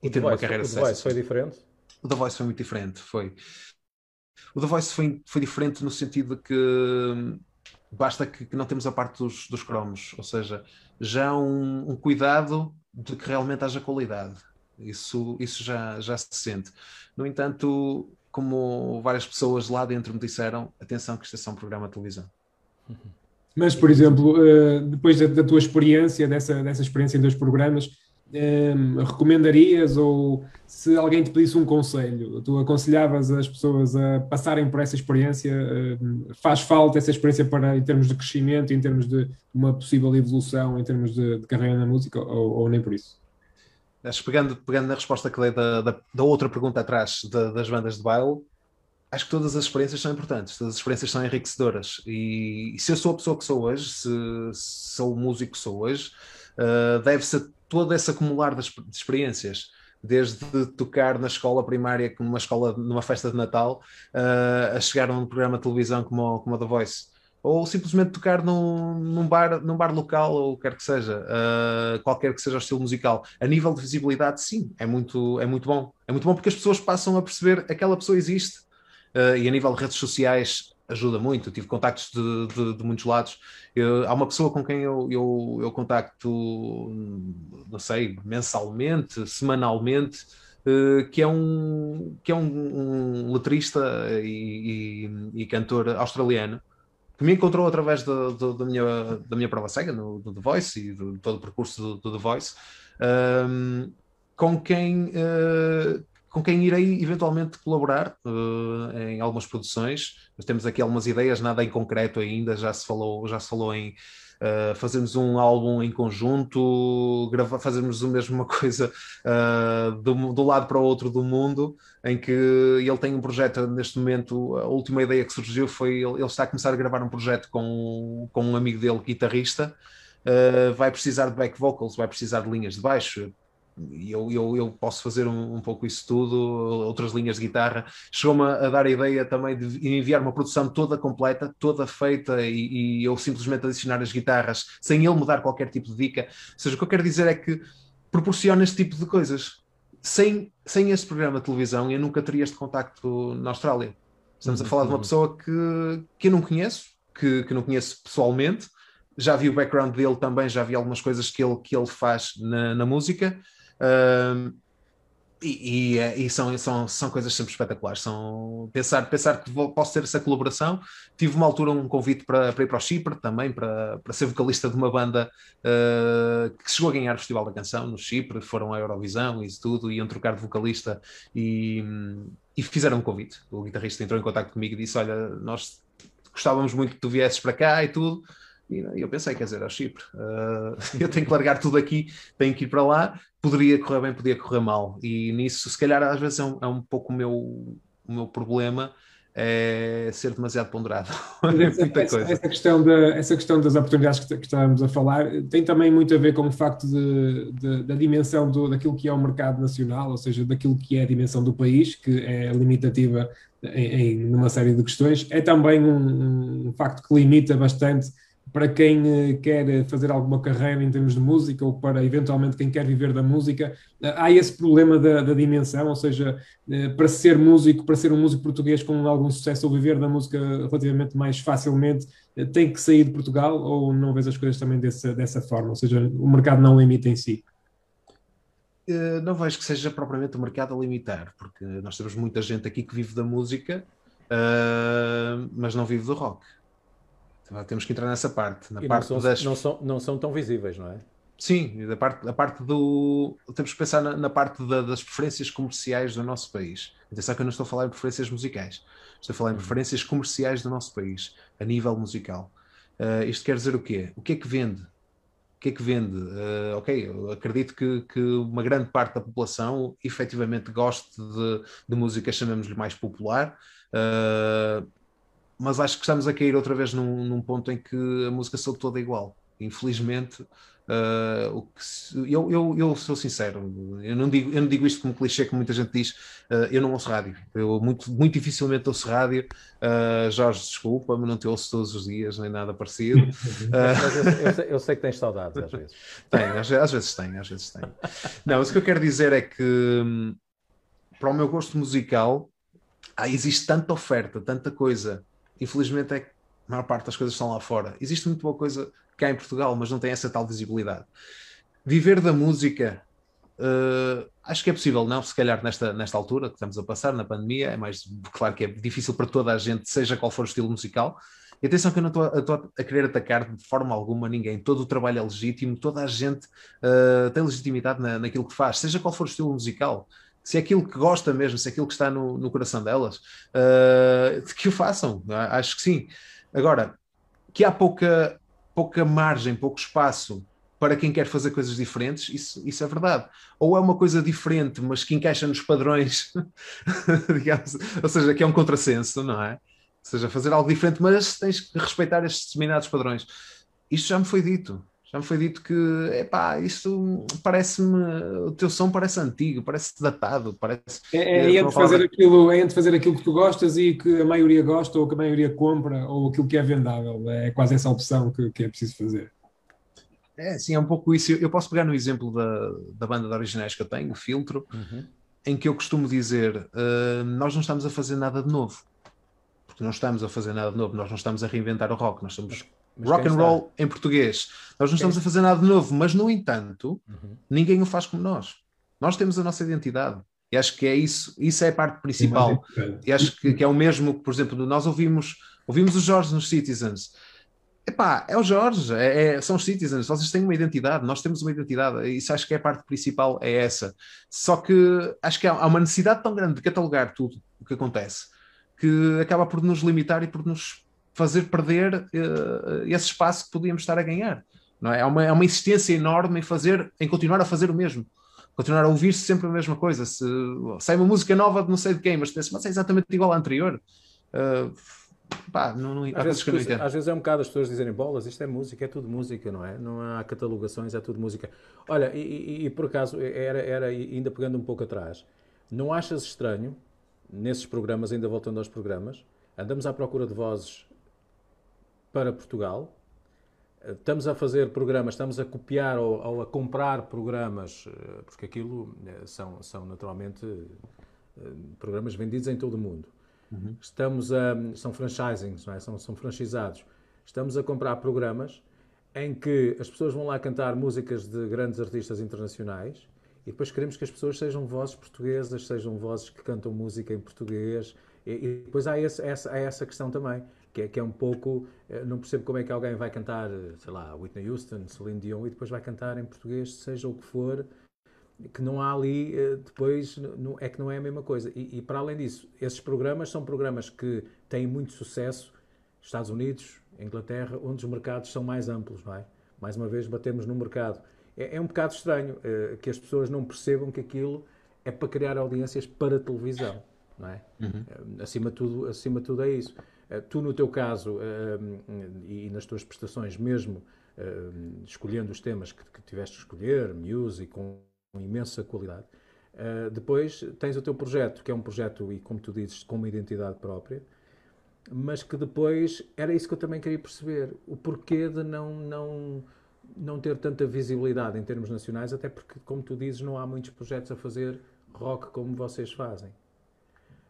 e ter uma carreira séria. O The Voice foi diferente? O The Voice foi muito diferente, foi. O The Voice foi, foi diferente no sentido de que basta que, que, não temos a parte dos, dos cromos, ou seja, já um, um, cuidado de que realmente haja qualidade. Isso, isso já, já se sente. No entanto, como várias pessoas lá dentro me disseram, atenção que isto é só um programa de televisão. [laughs] Mas, por exemplo, eh, depois da, tua experiência, dessa, dessa experiência em dois programas, um, recomendarias ou se alguém te pedisse um conselho, tu aconselhavas as pessoas a passarem por essa experiência? Um, faz falta essa experiência para, em termos de crescimento, em termos de uma possível evolução, em termos de, de carreira na música, ou, ou, nem por isso? Acho pegando, pegando na resposta que dei da, da, da outra pergunta atrás da, das bandas de baile, acho que todas as experiências são importantes, todas as experiências são enriquecedoras. E, e se eu sou a pessoa que sou hoje, se, se sou o músico que sou hoje, uh, deve ser todo esse acumular de, de experiências desde tocar na escola primária, numa escola, numa festa de Natal, uh, a chegar a um programa de televisão como, como a The Voice. Ou simplesmente tocar num, num, bar, num bar local, ou quer que seja, uh, qualquer que seja o estilo musical. A nível de visibilidade, sim, é muito, é muito bom. É muito bom porque as pessoas passam a perceber que aquela pessoa existe. Uh, e a nível de redes sociais, ajuda muito. Eu tive contactos de, de, de muitos lados. Eu, há uma pessoa com quem eu, eu, eu contacto, não sei, mensalmente, semanalmente, uh, que é um, que é um, um letrista e, e, e, cantor australiano me encontrou através da, da, minha, da minha prova cega no, do The Voice e de todo o percurso do, do The Voice. Um, com quem uh, com quem irei eventualmente colaborar uh, em algumas produções. Nós temos aqui algumas ideias, nada em concreto ainda, já se falou, já se falou em uh, fazermos um álbum em conjunto, gravar, fazermos a mesma [laughs] coisa uh, do, do, lado para o outro do mundo, em que ele tem um projeto neste momento, a última ideia que surgiu foi ele, ele está a começar a gravar um projeto com, com um amigo dele, guitarrista, Uh, vai precisar de back vocals, vai precisar de linhas de baixo, e eu, eu, eu, posso fazer um, um, pouco isso tudo, outras linhas de guitarra. Chegou-me a, dar a ideia também de enviar uma produção toda completa, toda feita, e, e, eu simplesmente adicionar as guitarras sem ele me dar qualquer tipo de dica. Ou seja, o que eu quero dizer é que proporciona este tipo de coisas. Sem, sem este programa de televisão, eu nunca teria este contacto na Austrália. Estamos a falar de uma uhum. pessoa que, que eu não conheço, que, que não conheço pessoalmente, já vi o background dele também, já vi algumas coisas que ele, que ele faz na, na música, E, e, é, e, são, são, são coisas sempre espetaculares. São, pensar, pensar que vou, posso ter essa colaboração. Tive uma altura um convite para, para ir para o Chipre também, para, para ser vocalista de uma banda uh, que chegou a ganhar o Festival da Canção no Chipre, foram à Eurovisão e isso tudo, iam trocar de vocalista e, e fizeram um convite. O guitarrista entrou em contato comigo e disse: Olha, nós gostávamos muito que tu viesses para cá e tudo. E eu pensei, quer dizer, ao Chipre, uh, [laughs] eu tenho que largar tudo aqui, tenho que ir para lá poderia correr bem, podia correr mal. E nisso, se calhar, às vezes é um, é um pouco o meu, o meu problema é ser demasiado ponderado. [laughs] Essa, essa, essa, questão da, essa questão das oportunidades que, que, estávamos a falar tem também muito a ver com o facto de, de, da dimensão do, daquilo que é o mercado nacional, ou seja, daquilo que é a dimensão do país, que é limitativa em, em numa série de questões. É também um, um facto que limita bastante para quem eh, quer fazer alguma carreira em termos de música ou para eventualmente quem quer viver da música, eh, há esse problema da, da, dimensão, ou seja, eh, para ser músico, para ser um músico português com algum sucesso ou viver da música relativamente mais facilmente, tem que sair de Portugal ou não vês as coisas também dessa, dessa forma, ou seja, o mercado não limita em si? Não vejo que seja propriamente o mercado a limitar, porque nós temos muita gente aqui que vive da música, mas não vive do rock. Então, temos que entrar nessa parte. Na e parte não, são, das... não, são, não são tão visíveis, não é? Sim, da parte, a parte do. Temos que pensar na, na parte da, das preferências comerciais do nosso país. Atenção que eu não estou a falar em preferências musicais, estou a falar em uhum. preferências comerciais do nosso país, a nível musical. Uh, isto quer dizer o quê? O que é que vende? O que é que vende? Uh, ok, eu acredito que, que, uma grande parte da população efetivamente goste de, de música, chamemos-lhe mais popular. Uh, mas acho que estamos a cair outra vez num, num ponto em que a música soube toda igual. Infelizmente, uh, o que se, eu, eu, eu, sou sincero, eu não, digo, eu não digo isto como clichê, como muita gente diz, uh, eu não ouço rádio. Eu muito, muito dificilmente ouço rádio. Uh, Jorge, desculpa, mas não te ouço todos os dias, nem nada parecido. [laughs] eu, sei, eu, sei, que tens saudades às vezes. Tenho, às, às vezes tenho, às vezes tenho. Não, mas o que eu quero dizer é que, hum, para o meu gosto musical, ah, existe tanta oferta, tanta coisa Infelizmente é que a maior parte das coisas estão lá fora. Existe muito boa coisa cá em Portugal, mas não tem essa tal visibilidade. Viver da música, uh, acho que é possível, não? Se calhar nesta, nesta altura que estamos a passar, na pandemia, é mais claro que é difícil para toda a gente, seja qual for o estilo musical. E atenção que eu não estou a, a, querer atacar de forma alguma ninguém. Todo o trabalho é legítimo, toda a gente uh, tem legitimidade na, naquilo que faz, seja qual for o estilo musical se é aquilo que gosta mesmo, se é aquilo que está no, no coração delas, uh, que o façam, acho que sim. Agora, que há pouca, pouca margem, pouco espaço para quem quer fazer coisas diferentes, isso, isso é verdade. Ou é uma coisa diferente, mas que encaixa nos padrões, [laughs] digamos, ou seja, que é um contrassenso, não é? Ou seja, fazer algo diferente, mas tens que respeitar estes determinados padrões. Isto já me foi dito. Já me foi dito que, epá, isso parece-me, o teu som parece antigo, parece datado, parece... É, é, é entre fazer aquilo, é entre fazer aquilo que tu gostas e que a maioria gosta, ou que a maioria compra, ou aquilo que é vendável. É quase essa opção que, que é preciso fazer. É, sim, é um pouco isso. Eu posso pegar no exemplo da, da banda de originais que eu tenho, o Filtro, uhum. em que eu costumo dizer, uh, nós não estamos a fazer nada de novo. Porque não estamos a fazer nada de novo, nós não estamos a reinventar o rock, nós estamos mas rock and roll em português. Nós não estamos a fazer nada de novo, mas no entanto, uhum. ninguém o faz como nós. Nós temos a nossa identidade. E acho que é isso, isso é a parte principal. E acho que, que, é o mesmo que, por exemplo, nós ouvimos, ouvimos os Jorge nos Citizens. Epá, é o Jorge, é, é, são os Citizens, vocês têm uma identidade, nós temos uma identidade, isso acho que é a parte principal, é essa. Só que acho que há uma necessidade tão grande de catalogar tudo o que acontece, que acaba por nos limitar e por nos fazer perder uh, esse espaço que podíamos estar a ganhar. Não é? Há, uma, há uma insistência enorme em fazer, em continuar a fazer o mesmo. Continuar a ouvir-se sempre a mesma coisa. Se sai uma música nova de não sei de quem, mas pensa, mas é exatamente igual à anterior. Uh, pá, não, não, às, vezes, às vezes é um bocado as pessoas dizerem bolas, isto é música, é tudo música, não é? Não há catalogações, é tudo música. Olha, e, e, e por acaso, era, era ainda pegando um pouco atrás, não achas estranho, nesses programas, ainda voltando aos programas, andamos à procura de vozes para Portugal. Estamos a fazer programas, estamos a copiar ou, ou a comprar programas, eh, porque aquilo eh, são, são naturalmente eh, programas vendidos em todo o mundo. Uhum. Estamos a, são franchisings, é? são, são franchisados. Estamos a comprar programas em que as pessoas vão lá cantar músicas de grandes artistas internacionais E depois queremos que as pessoas sejam vozes portuguesas, sejam vozes que cantam música em português. E, e depois há, esse, essa, há essa questão também, que é, que é um pouco. Eh, não percebo como é que alguém vai cantar, sei lá, Whitney Houston, Celine Dion, e depois vai cantar em português, seja o que for, que não há ali, eh, depois, não, é que não é a mesma coisa. E, e para além disso, esses programas são programas que têm muito sucesso, Estados Unidos, Inglaterra, onde os mercados são mais amplos, não é? Mais uma vez, batemos no mercado é, é um bocado estranho uh, que as pessoas não percebam que aquilo é para criar audiências para televisão, não é? Uhum. Uh, acima, de tudo, acima de tudo é isso. Uh, tu, no teu caso, e nas tuas prestações mesmo, escolhendo os temas que, que tiveste de escolher, music, com, com imensa qualidade, depois tens o teu projeto, que é um projeto, e como tu dizes, com uma identidade própria, mas que depois era isso que eu também queria perceber, o porquê de não... não não ter tanta visibilidade em termos nacionais, até porque, como tu dizes, não há muitos projetos a fazer rock como vocês fazem.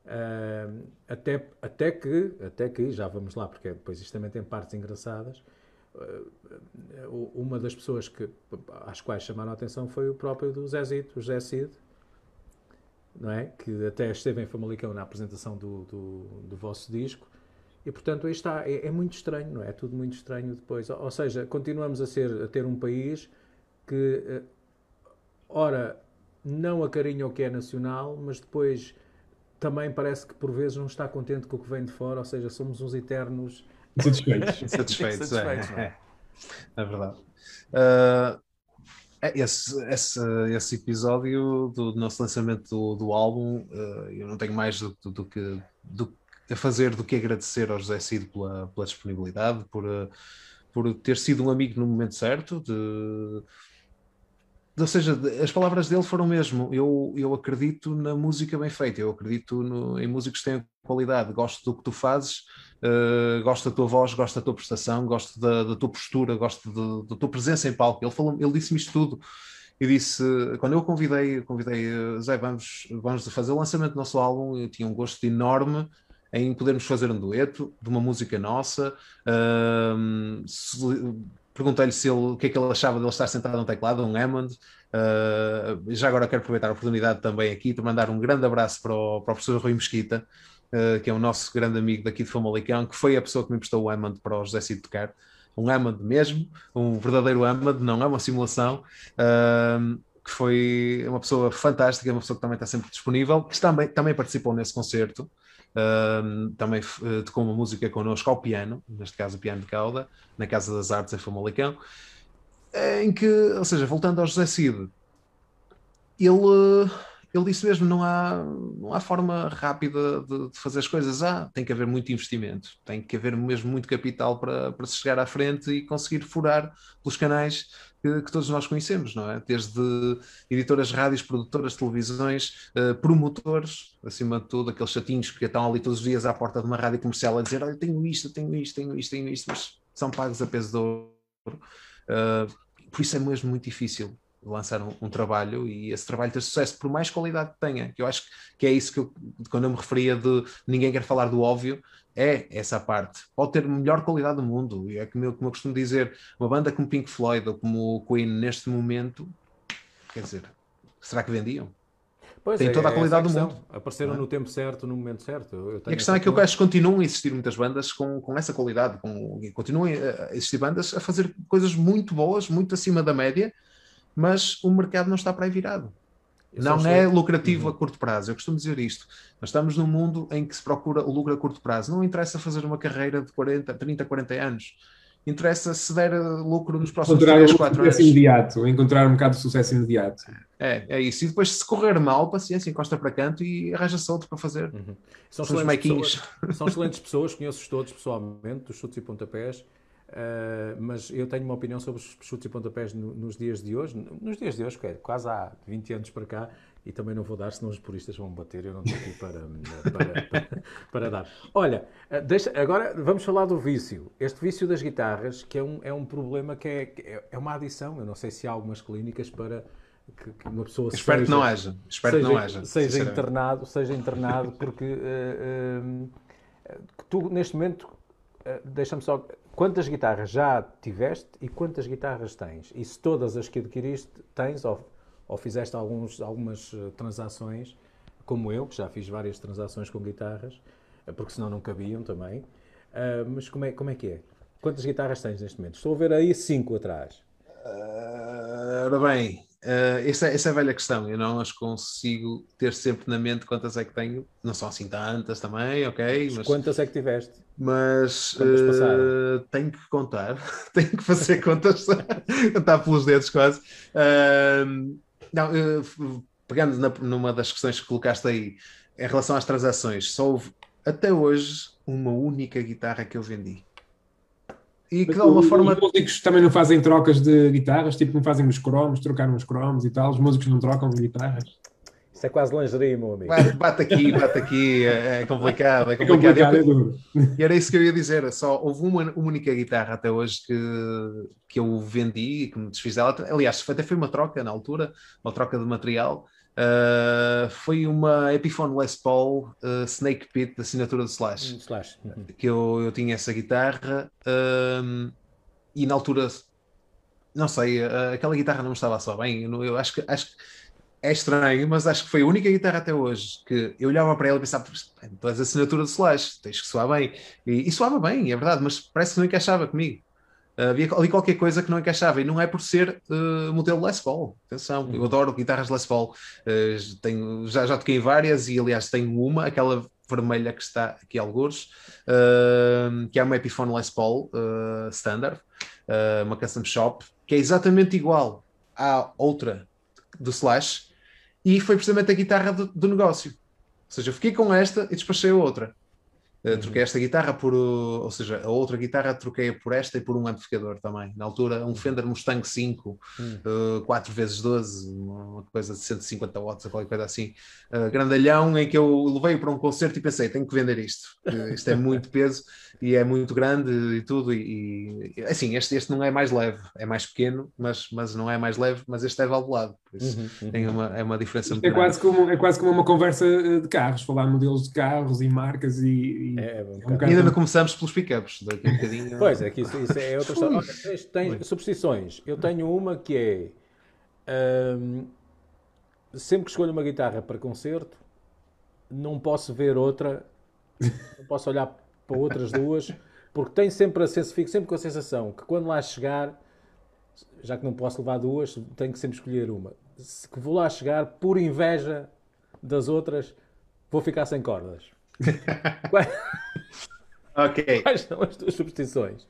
Uh, até, até, que, até que, já vamos lá, porque depois isto também tem partes engraçadas. Uh, uma das pessoas que, às quais chamaram a atenção foi o próprio do Zé Zito, o Zé Cid, não é? que até esteve em Famalicão na apresentação do, do, do vosso disco e portanto aí está, é, é, muito estranho, não é? É tudo muito estranho depois. Ou, ou seja, continuamos a, ser, a ter um país que, uh, ora, não acarinha o que é nacional, mas depois também parece que por vezes não está contente com o que vem de fora, ou seja, somos uns eternos satisfeitos. [laughs] satisfeitos, satisfeitos é. é. é verdade. Uh, esse, esse, esse episódio do nosso lançamento do, do álbum, uh, eu não tenho mais do, do, do que do a fazer do que agradecer ao José Cid pela, pela disponibilidade, por, eh, por ter sido um amigo no momento certo, de, ou seja, as palavras dele foram mesmo, eu, eu acredito na música bem feita, eu acredito no, em músicos que têm qualidade, gosto do que tu fazes, uh, gosto da tua voz, gosto da tua prestação, gosto da, da tua postura, gosto de, da tua presença em palco. Ele, falou, ele disse-me isto tudo e disse, quando eu convidei, convidei eh, Zé, vamos, vamos fazer o lançamento do nosso álbum, eu tinha um gosto enorme em podermos fazer um dueto de uma música nossa. Perguntei-lhe se ele, o que é que ele achava de ele estar sentado num teclado, um Hammond. Uh, já agora quero aproveitar a oportunidade também aqui de mandar um grande abraço para o, para o professor Rui Mesquita, uh, que é o nosso grande amigo daqui de Famalicão, que foi a pessoa que me emprestou o Hammond para o José Cid tocar. Um Hammond mesmo, um verdadeiro Hammond, não é uma simulação. Uh, que foi uma pessoa fantástica, uma pessoa que também está sempre disponível, que também, também participou nesse concerto, também uh, tocou uma música connosco ao piano, neste caso o piano de cauda, na Casa das Artes em Famalicão, em que, ou seja, voltando ao José Cid, ele, ele disse mesmo, não há, não há forma rápida de, de, fazer as coisas, ah, tem que haver muito investimento, tem que haver mesmo muito capital para, para se chegar à frente e conseguir furar pelos canais que, que, todos nós conhecemos, não é? Desde editoras rádios, produtoras, televisões, uh, promotores, acima de tudo, aqueles chatinhos que estão ali todos os dias à porta de uma rádio comercial a dizer: Olha, tenho isto, tenho isto, tenho isto, tenho isto, mas são pagos a peso de ouro. Uh, por isso é mesmo muito difícil lançar um, um, trabalho e esse trabalho ter sucesso, por mais qualidade que tenha. Que eu acho que é isso que eu, quando eu me referia de ninguém quer falar do óbvio, é essa parte. Pode ter melhor qualidade do mundo, e é como eu, como eu costumo dizer, uma banda como Pink Floyd ou como o Queen neste momento, quer dizer, será que vendiam? Pois Tem é, toda a qualidade a do mundo. Apareceram é? no tempo certo, no momento certo. e a questão é que eu acho que continuam a existir muitas bandas com, com essa qualidade, com, continuam a existir bandas a fazer coisas muito boas, muito acima da média, mas o mercado não está para aí virado não é lucrativo uhum. a curto prazo. Eu costumo dizer isto. Nós estamos num mundo em que se procura o lucro a curto prazo. Não interessa fazer uma carreira de 40, 30, 40 anos. Interessa se der lucro nos próximos encontrar 3, 4 anos. imediato, encontrar um bocado de sucesso imediato. É, é isso. E depois, se correr mal, paciência, encosta para canto e arranja-se outro para fazer. Uhum. São, excelentes pessoas, são excelentes pessoas, conheço-os todos pessoalmente, dos chutes e pontapés. Uh, mas eu tenho uma opinião sobre os chutes e pontapés no, nos dias de hoje, nos dias de hoje, que é quase há 20 anos para cá, e também não vou dar, senão os puristas vão bater, eu não estou aqui para, [laughs] para, para, para, dar. Olha, eh, deixa, agora vamos falar do vício. Este vício das guitarras, que é um, é um problema que é, é, é uma adição, eu não sei se há algumas clínicas para que, que uma pessoa Espero seja, que não haja. Espero seja, que não haja. Seja internado, seja internado, porque uh, uh, tu neste momento, uh, deixa-me só quantas guitarras já tiveste e quantas guitarras tens? E se todas as que adquiriste tens ou, ou fizeste alguns, algumas eh, transações, como eu, que já fiz várias transações com guitarras, eh, porque senão não cabiam também. Uh, mas como é, como é que é? Quantas guitarras tens neste momento? Estou a ver aí cinco atrás. Uh, ora bem, uh, essa, essa é a velha questão. Eu não as consigo ter sempre na mente quantas é que tenho. Não são assim tantas também, ok? Mas, quantas é que tiveste? Mas uh, tenho que contar, [laughs] tenho que fazer contas, [laughs] contar pelos dedos quase. Uh, não, uh, pegando na, numa das questões que colocaste aí, em relação às transações, só houve até hoje uma única guitarra que eu vendi. E que de alguma forma. Os músicos também não fazem trocas de guitarras, tipo, não fazem os cromos, trocaram os cromos e tal. Os músicos não trocam de guitarras. Isso é quase lingerie, meu amigo. Bate, bate aqui, bate aqui, é, é complicado. É complicado. É complicado é. E era isso que eu ia dizer. Só houve uma, uma única guitarra até hoje que, que eu vendi, que me desfiz dela. Aliás, até foi uma troca na altura, uma troca de material. Uh, foi uma Epiphone Les Paul uh, Snake Pit da assinatura do Slash, Slash. Uhum. que eu, eu tinha essa guitarra uh, e na altura não sei, aquela guitarra não me estava só bem eu, eu acho que acho que é estranho, mas acho que foi a única guitarra até hoje que eu olhava para ela e pensava, tu és a assinatura do Slash, tens que soar bem e, e soava bem, é verdade, mas parece que não encaixava comigo havia ali qualquer coisa que não encaixava e não é por ser uh, modelo Les Paul. Atenção, eu adoro guitarras Les Paul. Uh, tenho, já, já toquei várias e, aliás, tenho uma, aquela vermelha que está aqui alguns, uh, que é uma Epiphone Les Paul uh, Standard, uma custom shop, que é exatamente igual à outra do Slash e foi precisamente a guitarra do, do negócio. Ou seja, eu fiquei com esta e despachei a outra. Uh, troquei esta guitarra por, ou seja, a outra guitarra troquei por esta e por um amplificador também. Na altura, um Fender Mustang 5, uh, 4 vezes 12, uma coisa de 150 watts, qualquer coisa assim, uh, grandalhão, em que eu levei para um concerto e pensei, tenho que vender isto. [laughs] Isto é muito peso e é muito grande e tudo. E, e, assim, este, este não é mais leve, é mais pequeno, mas, mas não é mais leve, mas este é valvulado. Uhum, uhum. uma, é uma diferença muito é quase, como, é quase como uma conversa eh, de carros, falar modelos de carros e marcas e. e, é, é um e ainda não começamos pelos pickups, daqui um bocadinho. Pois é, que isso, isso é outra história. Olha, tem substituições. Eu tenho uma que é. Hum, sempre que escolho uma guitarra para concerto, não posso ver outra, não posso olhar para outras duas, porque tenho sempre a fico sempre com a sensação que quando lá chegar, já que não posso levar duas, tenho que sempre escolher uma. Se que vou lá chegar, por inveja das outras, vou ficar sem cordas. [laughs] ok. Quais são as tuas superstições?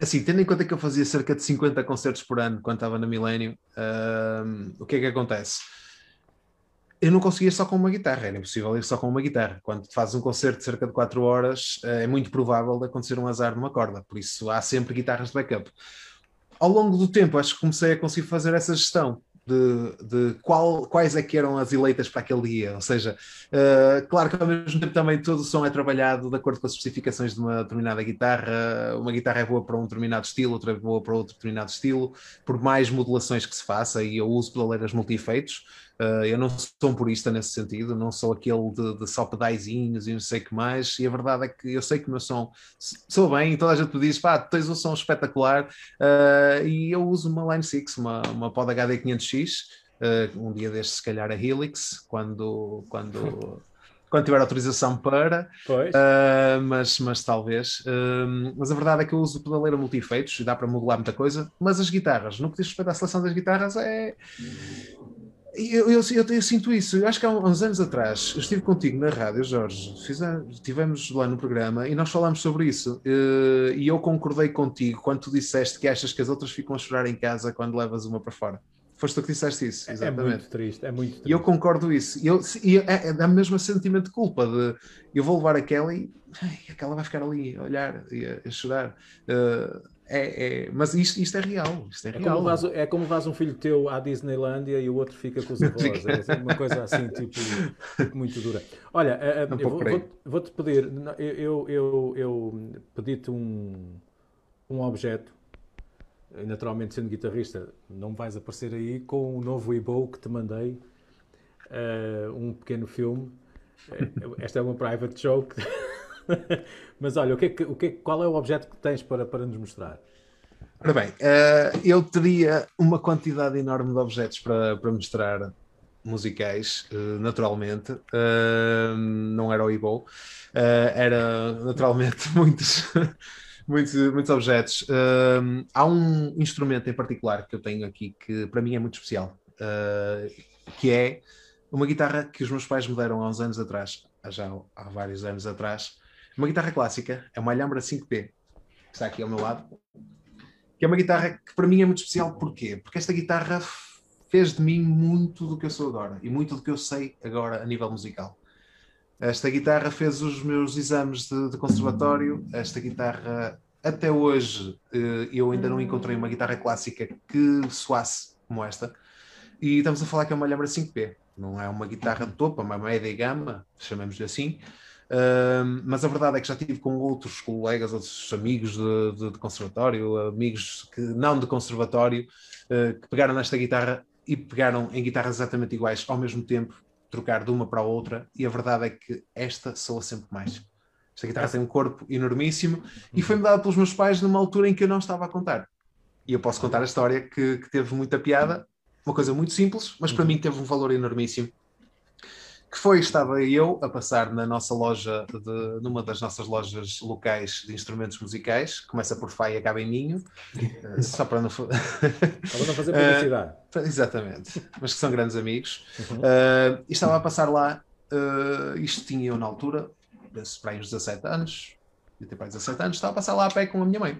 Assim, tendo em conta que eu fazia cerca de 50 concertos por ano quando estava na Millennium, uh, o que é que acontece? eu não conseguia só com uma guitarra, era impossível ir só com uma guitarra. Quando fazes um concerto de cerca de 4 horas, eh, é muito provável de acontecer um azar numa corda, por isso há sempre guitarras de backup. Ao longo do tempo, acho que comecei a conseguir fazer essa gestão de, de qual, quais é que eram as eleitas para aquele dia. Ou seja, uh, claro que ao mesmo tempo também todo o som é trabalhado de acordo com as especificações de uma determinada guitarra. Uma guitarra é boa para um determinado estilo, outra é boa para outro determinado estilo, por mais modulações que se faça, e eu uso pedaleiras multi-efeitos. Uh, eu não sou um purista nesse sentido, não sou aquele de, de só pedaizinhos e não sei o que mais, e a verdade é que eu sei que o meu som sou bem, e toda a gente me diz, pá, tens um som espetacular, uh, e eu uso uma Line 6, uma, uma Pod HD500X, uh, um dia destes se calhar a Helix, quando... quando [laughs] quando tiver autorização para, uh, mas, mas talvez. Uh, mas a verdade é que eu uso pedaleira multi-efeitos e dá para modular muita coisa. Mas as guitarras, no que diz respeito à seleção das guitarras, é. Eu, eu, eu, eu, sinto isso. Eu acho que há uns anos atrás eu estive contigo na rádio, Jorge. Fizemos, estivemos lá no programa e nós falámos sobre isso. Uh, e eu concordei contigo quando tu disseste que achas que as outras ficam a chorar em casa quando levas uma para fora. Foste tu que disseste isso, exatamente. É muito triste, é muito triste. E eu concordo isso. E eu, e é, é mesmo sentimento de culpa de eu vou levar aquela e ai, aquela vai ficar ali a olhar e a, a chorar. Uh, é, é, mas isto, isto é real. Isto é, é, real. Como vais, é como um filho teu à Disneylandia e o outro fica com os avós. É uma coisa assim, tipo, muito dura. Olha, eh, eh, eu vou-te vou, pedir, eu, eu, eu pedi-te um, um objeto. Naturalmente, sendo guitarrista, não vais aparecer aí com o novo Ebo que te mandei, uh, um pequeno filme. Esta é uma private joke. [laughs] [laughs] Mas olha, o que é que, o que é, qual é o objeto que tens para, para nos mostrar? Ora bem, uh, eu teria uma quantidade enorme de objetos para, para mostrar musicais, uh, naturalmente. Uh, não era o Ibo, era naturalmente [laughs] muitos, muitos, muitos objetos. há um instrumento em particular que eu tenho aqui que para mim é muito especial, que é uma guitarra que os meus pais me deram há uns anos atrás, já há vários anos atrás. Uma guitarra clássica, é uma Alhambra 5P, que está aqui ao meu lado que é uma guitarra que para mim é muito especial. Porquê? Porque esta guitarra fez de mim muito do que eu sou agora e muito do que eu sei agora a nível musical. Esta guitarra fez os meus exames de, de conservatório. Esta guitarra, até hoje, eh, eu ainda não encontrei uma guitarra clássica que soasse como esta. E estamos a falar que é uma Alhambra 5P. Não é uma guitarra de topo, é uma média gama, chamemos-lhe assim mas a verdade é que já tive com outros colegas, outros amigos de, de, de conservatório, amigos que não de conservatório, uh, que pegaram nesta guitarra e pegaram em guitarras exatamente iguais ao mesmo tempo, trocar de uma para a outra, e a verdade é que esta soa sempre mais. Esta guitarra tem um corpo enormíssimo e foi-me dada pelos meus pais numa altura em que eu não estava a contar. E eu posso contar a história que, que teve muita piada, uma coisa muito simples, mas para uhum. mim teve um valor enormíssimo que foi, estava eu a passar na nossa loja, de, numa das nossas lojas locais de instrumentos musicais, começa por Fá e acaba em Minho, uh, [laughs] só para não, [laughs] para não fazer [laughs] publicidade. Uh, exatamente, mas que são grandes amigos. Uh, e estava a passar lá, isto tinha eu na altura, penso para aí uns 17 anos, tinha para aí 17 anos, estava a passar lá a pé com a minha mãe.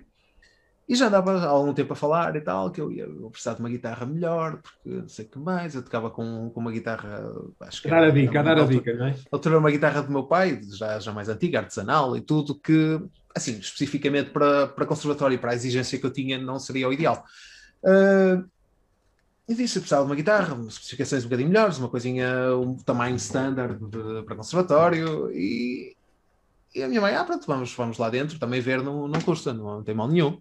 E já andava há algum tempo a falar e tal, que eu ia eu precisar de uma guitarra melhor, porque não sei o que mais, eu tocava com, com uma guitarra. Acho que dar a dica, dar a dica, não é? Outra uma guitarra do meu pai, já, já mais antiga, artesanal e tudo, que, assim, especificamente para, para conservatório e para a exigência que eu tinha, não seria o ideal. Uh, e disse que precisava de uma guitarra, especificações um bocadinho melhores, uma coisinha, um tamanho standard de, para conservatório, e, e a minha mãe, ah, pronto, vamos, vamos lá dentro, também ver não, não custa, não, não tem mal nenhum.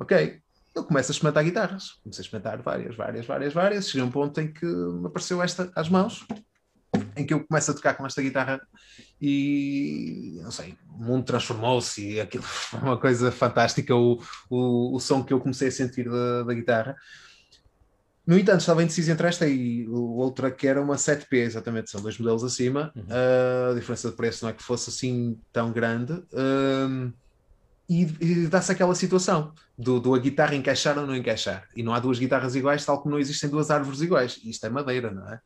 Ok, eu começo a experimentar guitarras. Comecei a experimentar várias, várias, várias, várias. Cheguei a um ponto em que me apareceu esta às mãos, em que eu começo a tocar com esta guitarra e, não sei, o mundo transformou-se e aquilo [laughs] foi uma coisa fantástica, o, o, o som que eu comecei a sentir da, da guitarra. No entanto, estava indeciso entre esta e outra que era uma 7P, exatamente, são dois modelos acima. Uhum. Uh, a diferença de preço não é que fosse assim tão grande. Uh, e, e dá-se aquela situação do, do, a guitarra encaixar ou não encaixar. E não há duas guitarras iguais, tal como não existem duas árvores iguais. Isto é madeira, não é?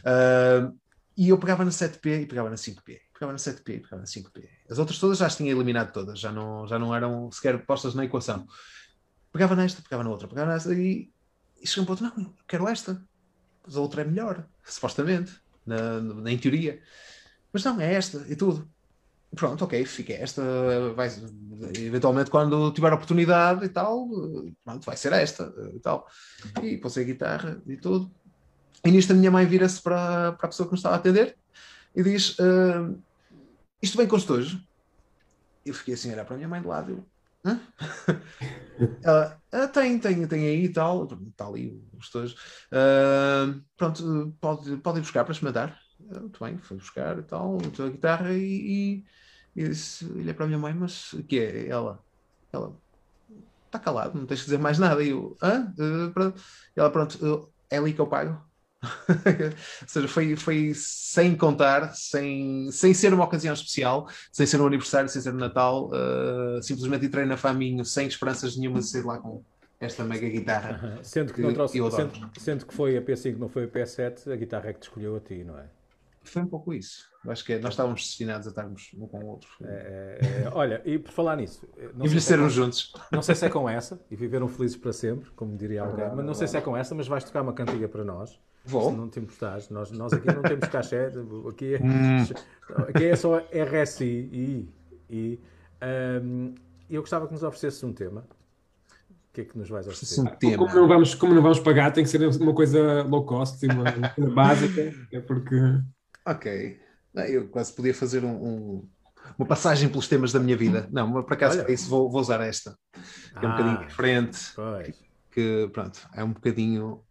Uh, e eu pegava na 7P e pegava na 5P. Pegava na 7P e pegava na 5P. As outras todas já as tinha eliminado todas, já não, já não eram sequer postas na equação. Pegava nesta, pegava na outra, pegava nesta e, e chegou um ponto, não, quero esta. Mas a outra é melhor, supostamente, na, na, em teoria. Mas não, é esta e tudo pronto, ok, fica esta, vai, eventualmente quando tiver oportunidade e tal, pronto, vai ser esta e tal. E pôs a guitarra e tudo. E nisto a minha mãe vira-se para, para a pessoa que nos estava a atender e diz: uh, Isto vem com estojo? Eu fiquei assim a olhar para a minha mãe de lado. Eu, Hã? [laughs] Ela, ah, tem, tem, tem aí e tal, está ali o estojo. Uh, pronto, pode, pode ir buscar para experimentar. Muito bem, foi buscar e tal, a guitarra e disse, olhei para a minha mãe, mas o que é? Ela, ela, está calado, não tens que dizer mais nada. E eu, hã? Uh, ela, pronto, é ali que eu pago. [laughs] Ou seja, foi, foi sem contar, sem, sem ser uma ocasião especial, sem ser um aniversário, sem ser um Natal, uh, simplesmente entrei na Faminho sem esperanças nenhuma de sair lá com esta mega guitarra. Sendo que, que, trouxe, sendo, sendo, que foi a P5, não foi a P7, a guitarra é que te escolheu a ti, não é? Foi um pouco isso. Acho que é, nós estávamos destinados a estarmos um com o outro. É, é, olha, e por falar nisso, envelhecermos se é juntos. Não sei se é com essa, e viveram felizes para sempre, como diria alguém, mas não sei se é com essa, mas vais tocar uma cantiga para nós. Vou. Se não te importares, nós, nós aqui não temos cachê, [laughs] aqui é, hum. [laughs] aqui é só RSI e, e um, eu gostava que nos oferecesse um tema. O que é que nos vais oferecer? Um tema. Como, não vamos, como não vamos pagar, tem que ser uma coisa low cost, uma coisa básica, é porque. Ok. Eu quase podia fazer um, um, uma passagem pelos temas da minha vida. Não, mas por acaso para isso vou, vou, usar esta. Que é um ah, bocadinho diferente. Pois. Que, pronto, é um bocadinho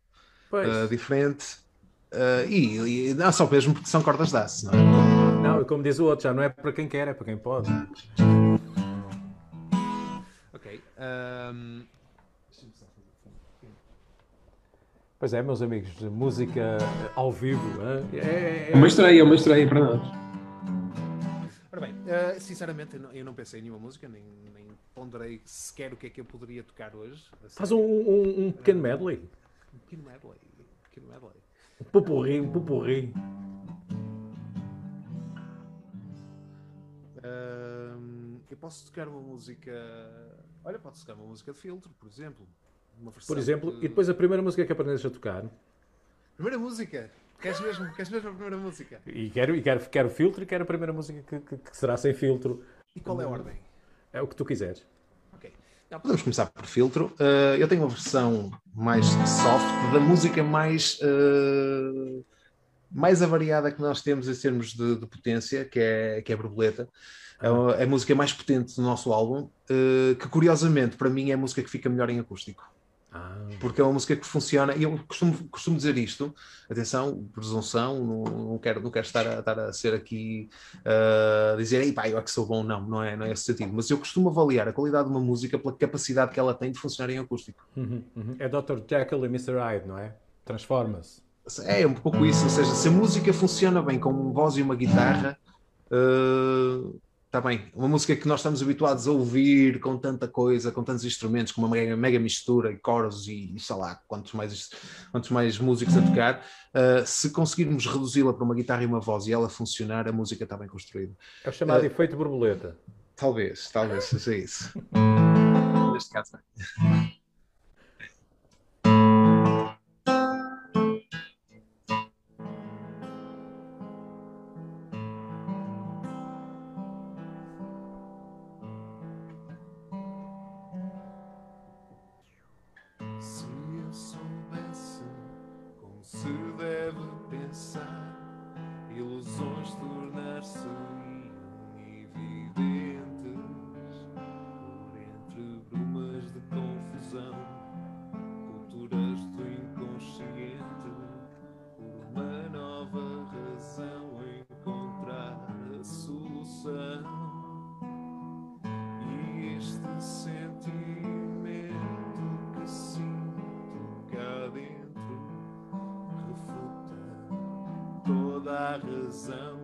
uh, diferente. Uh, e, e, não só mesmo porque são cordas de aço. Não, é? não, como diz o outro, já não é para quem quer, é para quem pode. Ok. Um, Pois é, meus amigos, música ao vivo. É, é, é uma estreia, é uma estreia para nós. Ora bem, uh, sinceramente, eu não, eu não, pensei em nenhuma música, nem, nem, ponderei sequer o que é que eu poderia tocar hoje. Faz um, um, um pequeno medley. Um pequeno medley. Um pequeno medley. Um pupurri, um pupurri. Uh, eu posso tocar uma música. Olha, posso tocar uma música de filtro, por exemplo. Por exemplo, e depois a primeira música que aprendes a tocar. Primeira música? Queres mesmo, queres mesmo a primeira música? E quero, e quero, quero filtro e quero a primeira música que, que, que será sem filtro. E qual é a ordem? É o que tu quiseres. Ok. Então, podemos começar por filtro. Uh, eu tenho uma versão mais soft da música mais. Uh, mais avariada que nós temos em termos de, de potência, que é, que é a borboleta. É, é a música mais potente do nosso álbum, uh, que curiosamente para mim é a música que fica melhor em acústico. Ah. Porque é uma música que funciona, e eu costumo, costumo dizer isto, atenção, presunção, não, não, quero, não quero estar a, estar a ser aqui uh, dizer, ei pá, eu é que sou bom, não, não é, não é esse sentido, mas eu costumo avaliar a qualidade de uma música pela capacidade que ela tem de funcionar em acústico. Uhum, uhum. É Dr. Jekyll e Mr. Hyde, não é? Transforma-se. É, um pouco isso, ou seja, se a música funciona bem com uma voz e uma guitarra, uh, Está bem, uma música que nós estamos habituados a ouvir com tanta coisa, com tantos instrumentos, com uma mega, mega mistura e coros e, sei lá, quantos mais, quantos mais músicos a tocar, uh, se conseguirmos reduzi-la para uma guitarra e uma voz e ela funcionar, a música está bem construída. É o chamado uh, efeito borboleta. Talvez, talvez seja isso. [laughs] Neste caso. Agora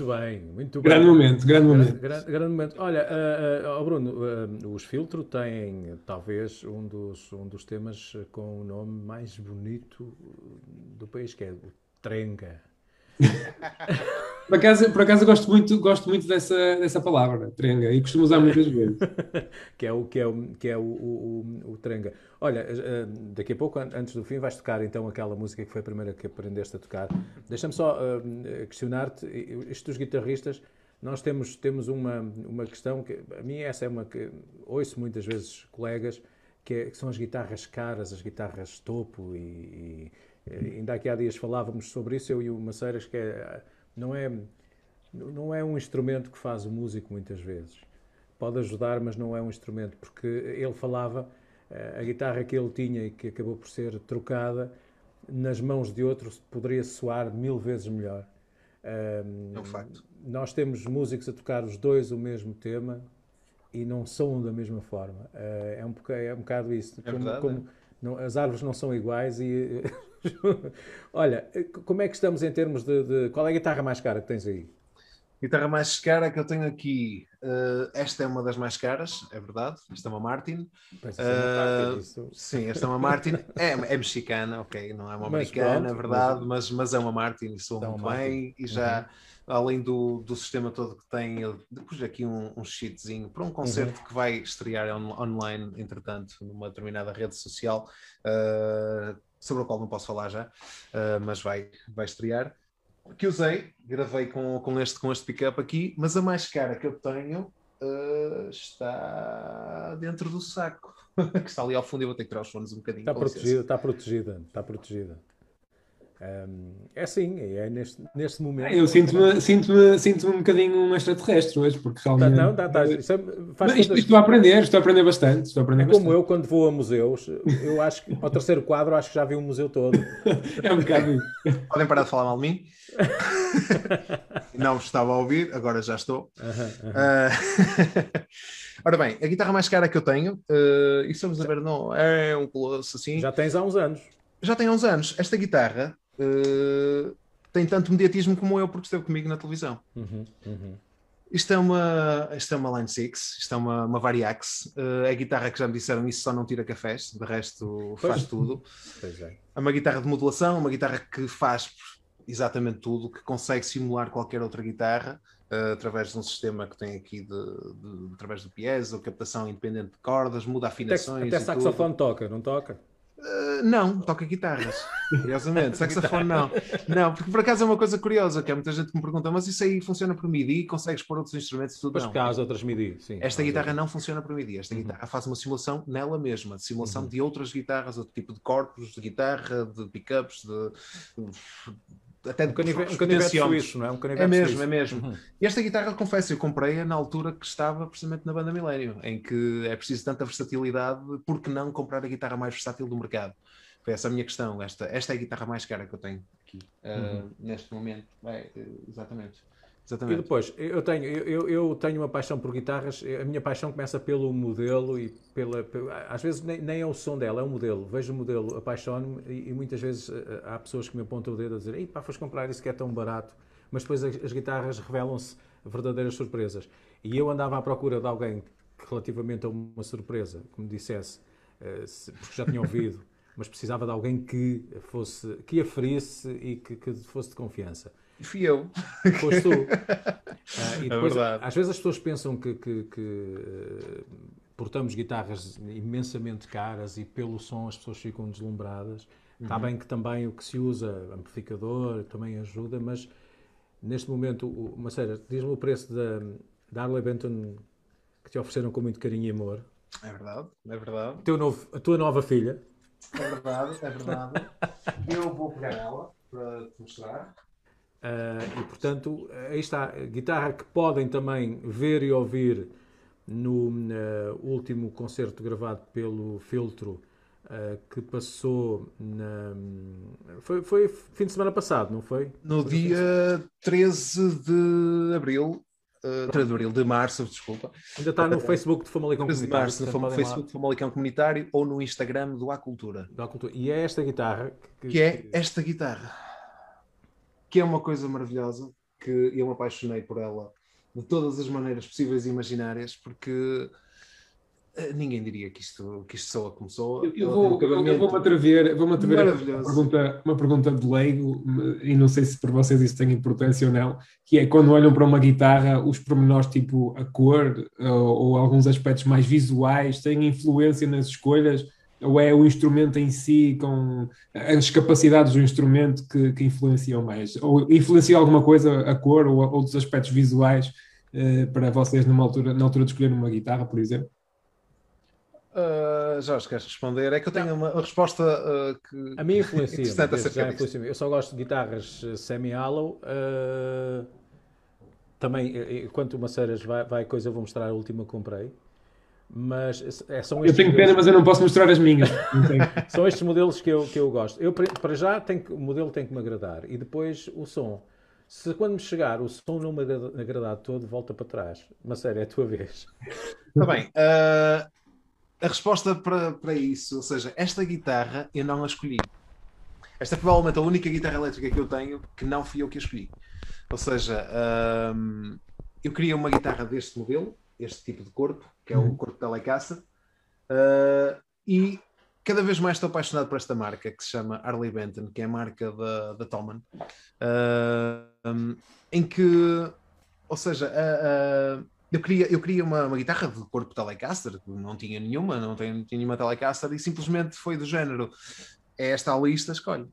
Muito bem, muito bem. Grande momento, grande momento. grande- grande momento. Olha, ah, oh Bruno, ah, os Filtro têm talvez um dos, um dos temas com o nome mais bonito do país, que é o Trenga. Por acaso, por acaso eu gosto muito, gosto muito dessa, dessa palavra, trenga, e costumo usar muitas vezes. [laughs] que é o que é o, que é o, o, o. Olha, eh, daqui a pouco, an- antes do fim, vais tocar então aquela música que foi a primeira que aprendeste a tocar. Deixa-me só eh, questionar-te, isto dos guitarristas, nós temos, temos uma, uma questão que, a mim essa é uma que ouço muitas vezes colegas, que, é- que são as guitarras caras, as guitarras topo e, e ainda aqui há dias falávamos sobre isso, eu e o Maceiras, que é, não é, não é um instrumento que faz o músico muitas vezes pode ajudar, mas não é um instrumento, porque ele falava, eh, a guitarra que ele tinha e que acabou por ser trocada, nas mãos de outros poderia soar mil vezes melhor. Ahm, É um facto. Nós temos músicos a tocar os dois o mesmo tema e não soam da mesma forma. Eh, é, um boca- é um bocado isso. É como, verdade, como não- as árvores não são iguais e... [laughs] [laughs] Olha, eh, como é que estamos em termos de, de- Qual é a guitarra mais cara que tens aí? Guitarra mais cara que eu tenho aqui, eh, esta é uma das mais caras, é verdade. Esta é uma Martin. É uma parte Ah, disso. Sim, esta é uma Martin. [laughs] É, é mexicana, ok, não é uma americana, é verdade, mas, mas é uma Martin e É uma muito Martin. bem. E já, além do, do sistema todo que tem, eu pus aqui um, um sheetzinho para um concerto que vai estrear on- online, entretanto, numa determinada rede social, ah, sobre o qual não posso falar já, ah, mas vai, vai estrear. Que usei, gravei com, com este, com este pick-up aqui, mas a mais cara que eu tenho ah, está dentro do saco, [laughs] que está ali ao fundo. Eu vou ter que tirar os fones um bocadinho. Está protegida, está protegida, está protegida. Hum, é assim, é neste, neste momento. Eu sinto-me sinto sinto um bocadinho um extraterrestre hoje, porque Tá, realmente. não, tá, tá, isso é- faz isto, estou a aprender, estou a aprender bastante. Estou a aprender é como bastante. eu quando vou a museus, eu acho que ao terceiro quadro acho que já vi o museu todo. [laughs] É um bocado. Podem parar de falar mal de mim? [laughs] Não estava a ouvir, agora já estou. Ah, [laughs] Ora bem, a guitarra mais cara que eu tenho, ah, e estamos a ver, não é um colosso assim, já, Já tens há uns anos. tem uns anos. Esta guitarra ah, tem tanto mediatismo como eu, porque esteve comigo na televisão. Uhum, uhum. Isto é uma, isto é uma Line 6, isto é uma, uma Variax. Ah, é a guitarra que já me disseram, isso só não tira cafés, de resto faz Pois. tudo. Pois é. É uma guitarra de modulação, uma guitarra que faz exatamente tudo, que consegue simular qualquer outra guitarra eh, através de um sistema que tem aqui de, de- através do piezo, captação independente de cordas, muda Até, afinações. até e saxofone toca, não toca? Eh, não, toca guitarras. Curiosamente, [laughs] saxofone não. Não, porque por acaso é uma coisa curiosa, que há muita gente que me pergunta, mas isso aí funciona por MIDI, consegues pôr outros instrumentos e tudo? Pois não. cá as outras MIDI, sim. Esta guitarra não funciona por MIDI. Esta Uhum. guitarra faz uma simulação nela mesma, de simulação Uhum. de outras guitarras, outro tipo de corpos de guitarra, de pickups, de até de Um canivete, um canivete suíço, não é? Um canivete É mesmo, suíço. é mesmo. Uhum. Esta guitarra, confesso, eu comprei-a na altura que estava precisamente na banda Millennium, em que é preciso tanta versatilidade, por que não comprar a guitarra mais versátil do mercado? Foi essa a minha questão. Esta, esta é a guitarra mais cara que eu tenho aqui, uh, neste momento. É, exatamente. E Exatamente. depois, eu tenho, eu, eu- tenho uma paixão por guitarras, a minha paixão começa pelo modelo e pela, às vezes nem, nem é o som dela, é o modelo. Vejo o modelo, apaixono-me e, e muitas vezes eh, há pessoas que me apontam o dedo a dizer, ei pá, foste comprar isso que é tão barato, mas depois as, as guitarras revelam-se verdadeiras surpresas. E eu andava à procura de alguém que, relativamente a uma surpresa, que me dissesse, eh, porque já tinha ouvido, mas precisava de alguém que fosse, que aferisse e que, que fosse de confiança. Fui eu. [laughs] Foste tu. [laughs] Ah, e depois, verdade. às vezes as pessoas pensam que, que- que, eh, portamos guitarras imensamente caras e pelo som as pessoas ficam deslumbradas. Está bem que também o que se usa, amplificador, também ajuda, mas neste momento, o, Maceira, diz-me o preço da, da Harley Benton que te ofereceram com muito carinho e amor. É verdade, é verdade. Teu novo, a tua nova filha. É verdade, é verdade. [laughs] Eu vou pegar ela para te mostrar. Ah, e portanto, aí está, a guitarra que podem também ver e ouvir no ah, último concerto gravado pelo Filtro, ah, que passou na. Foi, foi fim de semana passado, não foi? No dia 13 de abril, uh, 13 de abril, de março, desculpa. Ainda está no Facebook de Famalicão 13 de Comunitário. março, no portanto, Facebook do Famalicão Comunitário ou no Instagram do A Cultura. da cultura. E é esta guitarra que, Que é esta guitarra, que é uma coisa maravilhosa, que eu me apaixonei por ela de todas as maneiras possíveis e imaginárias, porque eh, ninguém diria que isto, que isto soa como soa. Eu, eu vou, um eu- eu acabamento vou-me atrever, atrever a uma pergunta, uma pergunta de leigo, e não sei se para vocês isso tem importância ou não, que é quando olham para uma guitarra, os pormenores tipo a cor ou, ou alguns aspectos mais visuais têm influência nas escolhas, ou é o instrumento em si, com as capacidades do instrumento que, que influenciam mais? Ou influencia alguma coisa a cor ou outros aspectos visuais eh, para vocês numa altura, na altura de escolher uma guitarra, por exemplo? Ah, Jorge, queres responder? É que eu tenho uma resposta ah, que. A mim influencia. [laughs] Interessante acerca já disso. influencia-me. Eu só gosto de guitarras eh, semi-hollow. eh, também, enquanto o Maceiras vai, vai coisa, eu vou mostrar a última que comprei. Mas eh, são Eu tenho pena, mas eu não posso mostrar as minhas. [laughs] Tenho. São estes modelos que eu, que eu gosto. Eu, para- já, que- o modelo tem que me agradar. E depois o som. Se quando me chegar o som não me agrada- agradar todo, volta para trás. Mas sério, é a tua vez. Está bem. ah, a resposta para, para isso, ou seja, esta guitarra eu não a escolhi. Esta é provavelmente a única guitarra elétrica que eu tenho que não fui eu que a escolhi. Ou seja, ahm, eu queria uma guitarra deste modelo, este tipo de corpo, que é o corpo Telecaster, ah, e cada vez mais estou apaixonado por esta marca que se chama Harley Benton, que é a marca da, da Toman, ahm, em que, ou seja, a- eu queria, eu queria uma, uma guitarra de corpo Telecaster, não tinha nenhuma, não tinha, não tinha nenhuma Telecaster, e simplesmente foi do género: é esta a lista, escolhe.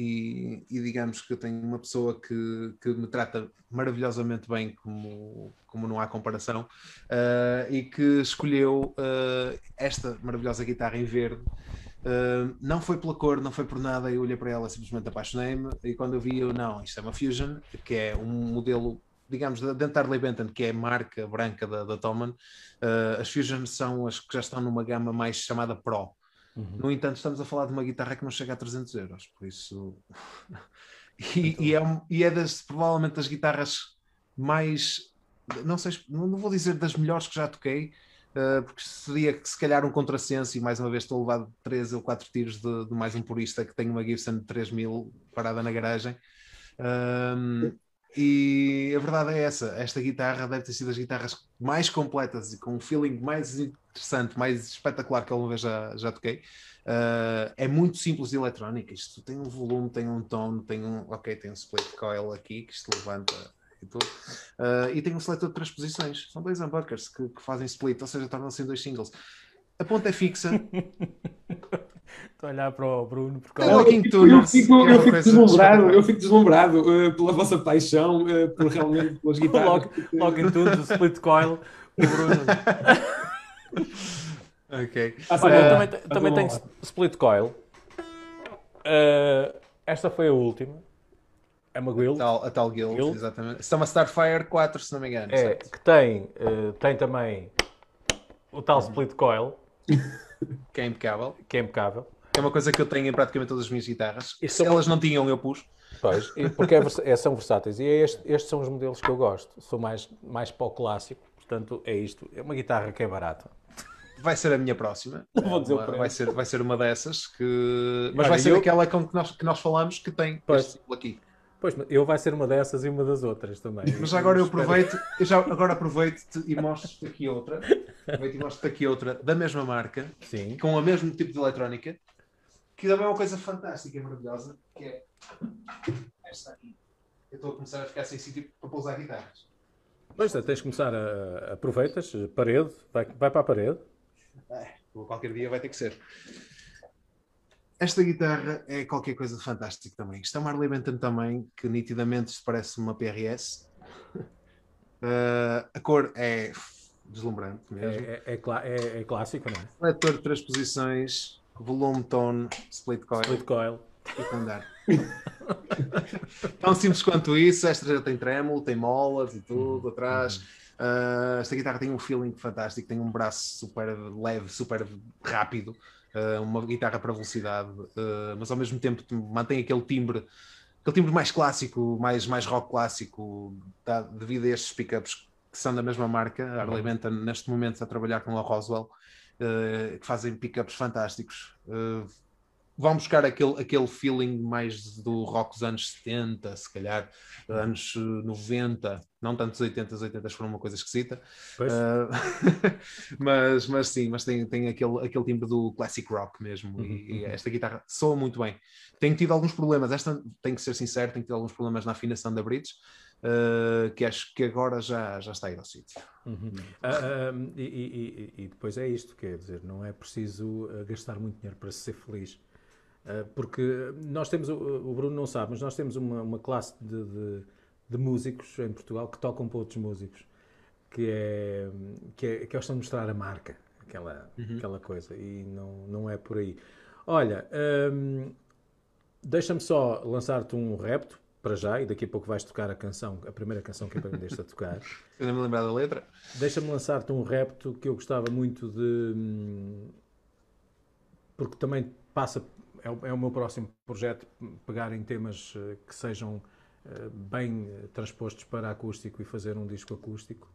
E, e digamos que eu tenho uma pessoa que, que me trata maravilhosamente bem, como, como não há comparação, ah, e que escolheu ah, esta maravilhosa guitarra em verde. Ah, não foi pela cor, não foi por nada, eu olhei para ela, simplesmente apaixonei-me, e quando eu vi, eu, não, isto é uma Fusion, que é um modelo digamos, da Harley Benton, que é a marca branca da, da Toman, eh, as Fusion são as que já estão numa gama mais chamada Pro. No entanto, estamos a falar de uma guitarra que não chega a 300 euros, por isso. [laughs] e, e é, e é das, provavelmente das guitarras mais. Não sei, não vou dizer das melhores que já toquei, eh, porque seria que se calhar um contrassenso, e mais uma vez estou a levar 3 ou 4 tiros de, de mais um purista que tem uma Gibson de 3000 parada na garagem. Ahm, e a verdade é essa: esta guitarra deve ter sido as guitarras mais completas e com um feeling mais interessante, mais espetacular que alguma vez já, já toquei. Ah, é muito simples de eletrónica. Isto tem um volume, tem um tom, tem um. Ok, tem um split coil aqui que isto levanta e tudo. Ah, e tem um seletor de três posições. São dois humbuckers que, que fazem split, ou seja, tornam-se dois singles. A ponta é fixa. [laughs] Estou a olhar para o Bruno por causa. em eu fico, é uma eu fico deslumbrado, eu fico deslumbrado eh, pela vossa paixão, eh, por realmente pelas [laughs] guitarras. Logo, logo em tudo, o split coil, o Bruno. [laughs] Ok. Passa Olha, a bola, também, passa também a tenho bola. split coil. Uh, esta foi a última. É uma Guild. Tal, a tal guild, Guild. exatamente. Isto é uma Starfire 4, se não me engano. É, certo? que tem, uh, tem também o tal split coil, [laughs] [laughs] Que é impecável. que é impecável. É uma coisa que eu tenho em praticamente todas as minhas guitarras. Isso Se é uma- elas não tinham, eu pus. Pois, e porque é é- são versáteis. E é este- estes são os modelos que eu gosto. Sou mais, mais para o clássico. Portanto, é isto. É uma guitarra que é barata. Vai ser a minha próxima. [laughs] vou dizer Uma- vai, ser, vai ser uma dessas que. Mas Olha, vai ser eu- aquela com que nós, que nós falamos que tem Pois. este aqui. Pois, eu vai ser uma dessas e uma das outras também. Mas agora eu aproveito, eu já agora aproveito-te e mostro-te aqui outra. Aproveito e mostro-te aqui outra da mesma marca, Sim. com o mesmo tipo de eletrónica, que também é uma coisa fantástica e maravilhosa, que é esta aqui. Eu estou a começar a ficar sem sítio para pousar guitarras. Pois, tens de começar a. Aproveitas, parede, vai, vai para a parede. Ou qualquer dia vai ter que ser. Esta guitarra é qualquer coisa de fantástico também. Isto é uma Harley Benton também, que nitidamente isto parece uma PRS. Uh, [laughs] a cor é deslumbrante É, mesmo. é, é é- é clássico, não é? Seletor de três posições, volume, tone, split coil Split coil. e andar. [laughs] Tão simples quanto isso. Esta já tem tremolo, tem molas e tudo atrás. Uh, esta guitarra tem um feeling fantástico, tem um braço super leve, super rápido, uma guitarra para velocidade, uh, mas ao mesmo tempo mantém aquele timbre, aquele timbre mais clássico, mais, mais rock clássico, tá, devido a estes pickups que são da mesma marca. A Harley Benton neste momento está a trabalhar com a Roswell, uh, que fazem pickups fantásticos. Vão buscar aquele, aquele feeling mais do rock dos anos 70, se calhar, anos eh, 90, não tanto os 80, os 80 foram uma coisa esquisita, Pois. Uh, [laughs] mas, mas sim, mas tem, tem aquele, aquele timbre do classic rock mesmo, e, e esta guitarra soa muito bem. Tenho tido alguns problemas, esta, tenho que ser sincero, tenho tido alguns problemas na afinação da bridge, uh, que acho que agora já, já está a ir ao sítio. Uhum. Ah, ah, e, e- e- depois é isto, quer dizer, não é preciso gastar muito dinheiro para ser feliz. Ah, porque nós temos, o, Bruno não sabe, mas nós temos uma, uma classe de, de- de músicos em Portugal que tocam para outros músicos, que é, que é, que é de mostrar a marca, aquela, aquela coisa, e não, não é por aí. Olha, hum, deixa-me só lançar-te um repto, para já, e daqui a pouco vais tocar a canção, a primeira canção que aprendeste a tocar. [laughs] Ainda me lembrar da letra? Deixa-me lançar-te um repto que eu gostava muito de. hum, Porque também passa. É o, é o meu próximo projeto, pegar em temas eh, que sejam eh, bem eh, transpostos para acústico e fazer um disco acústico.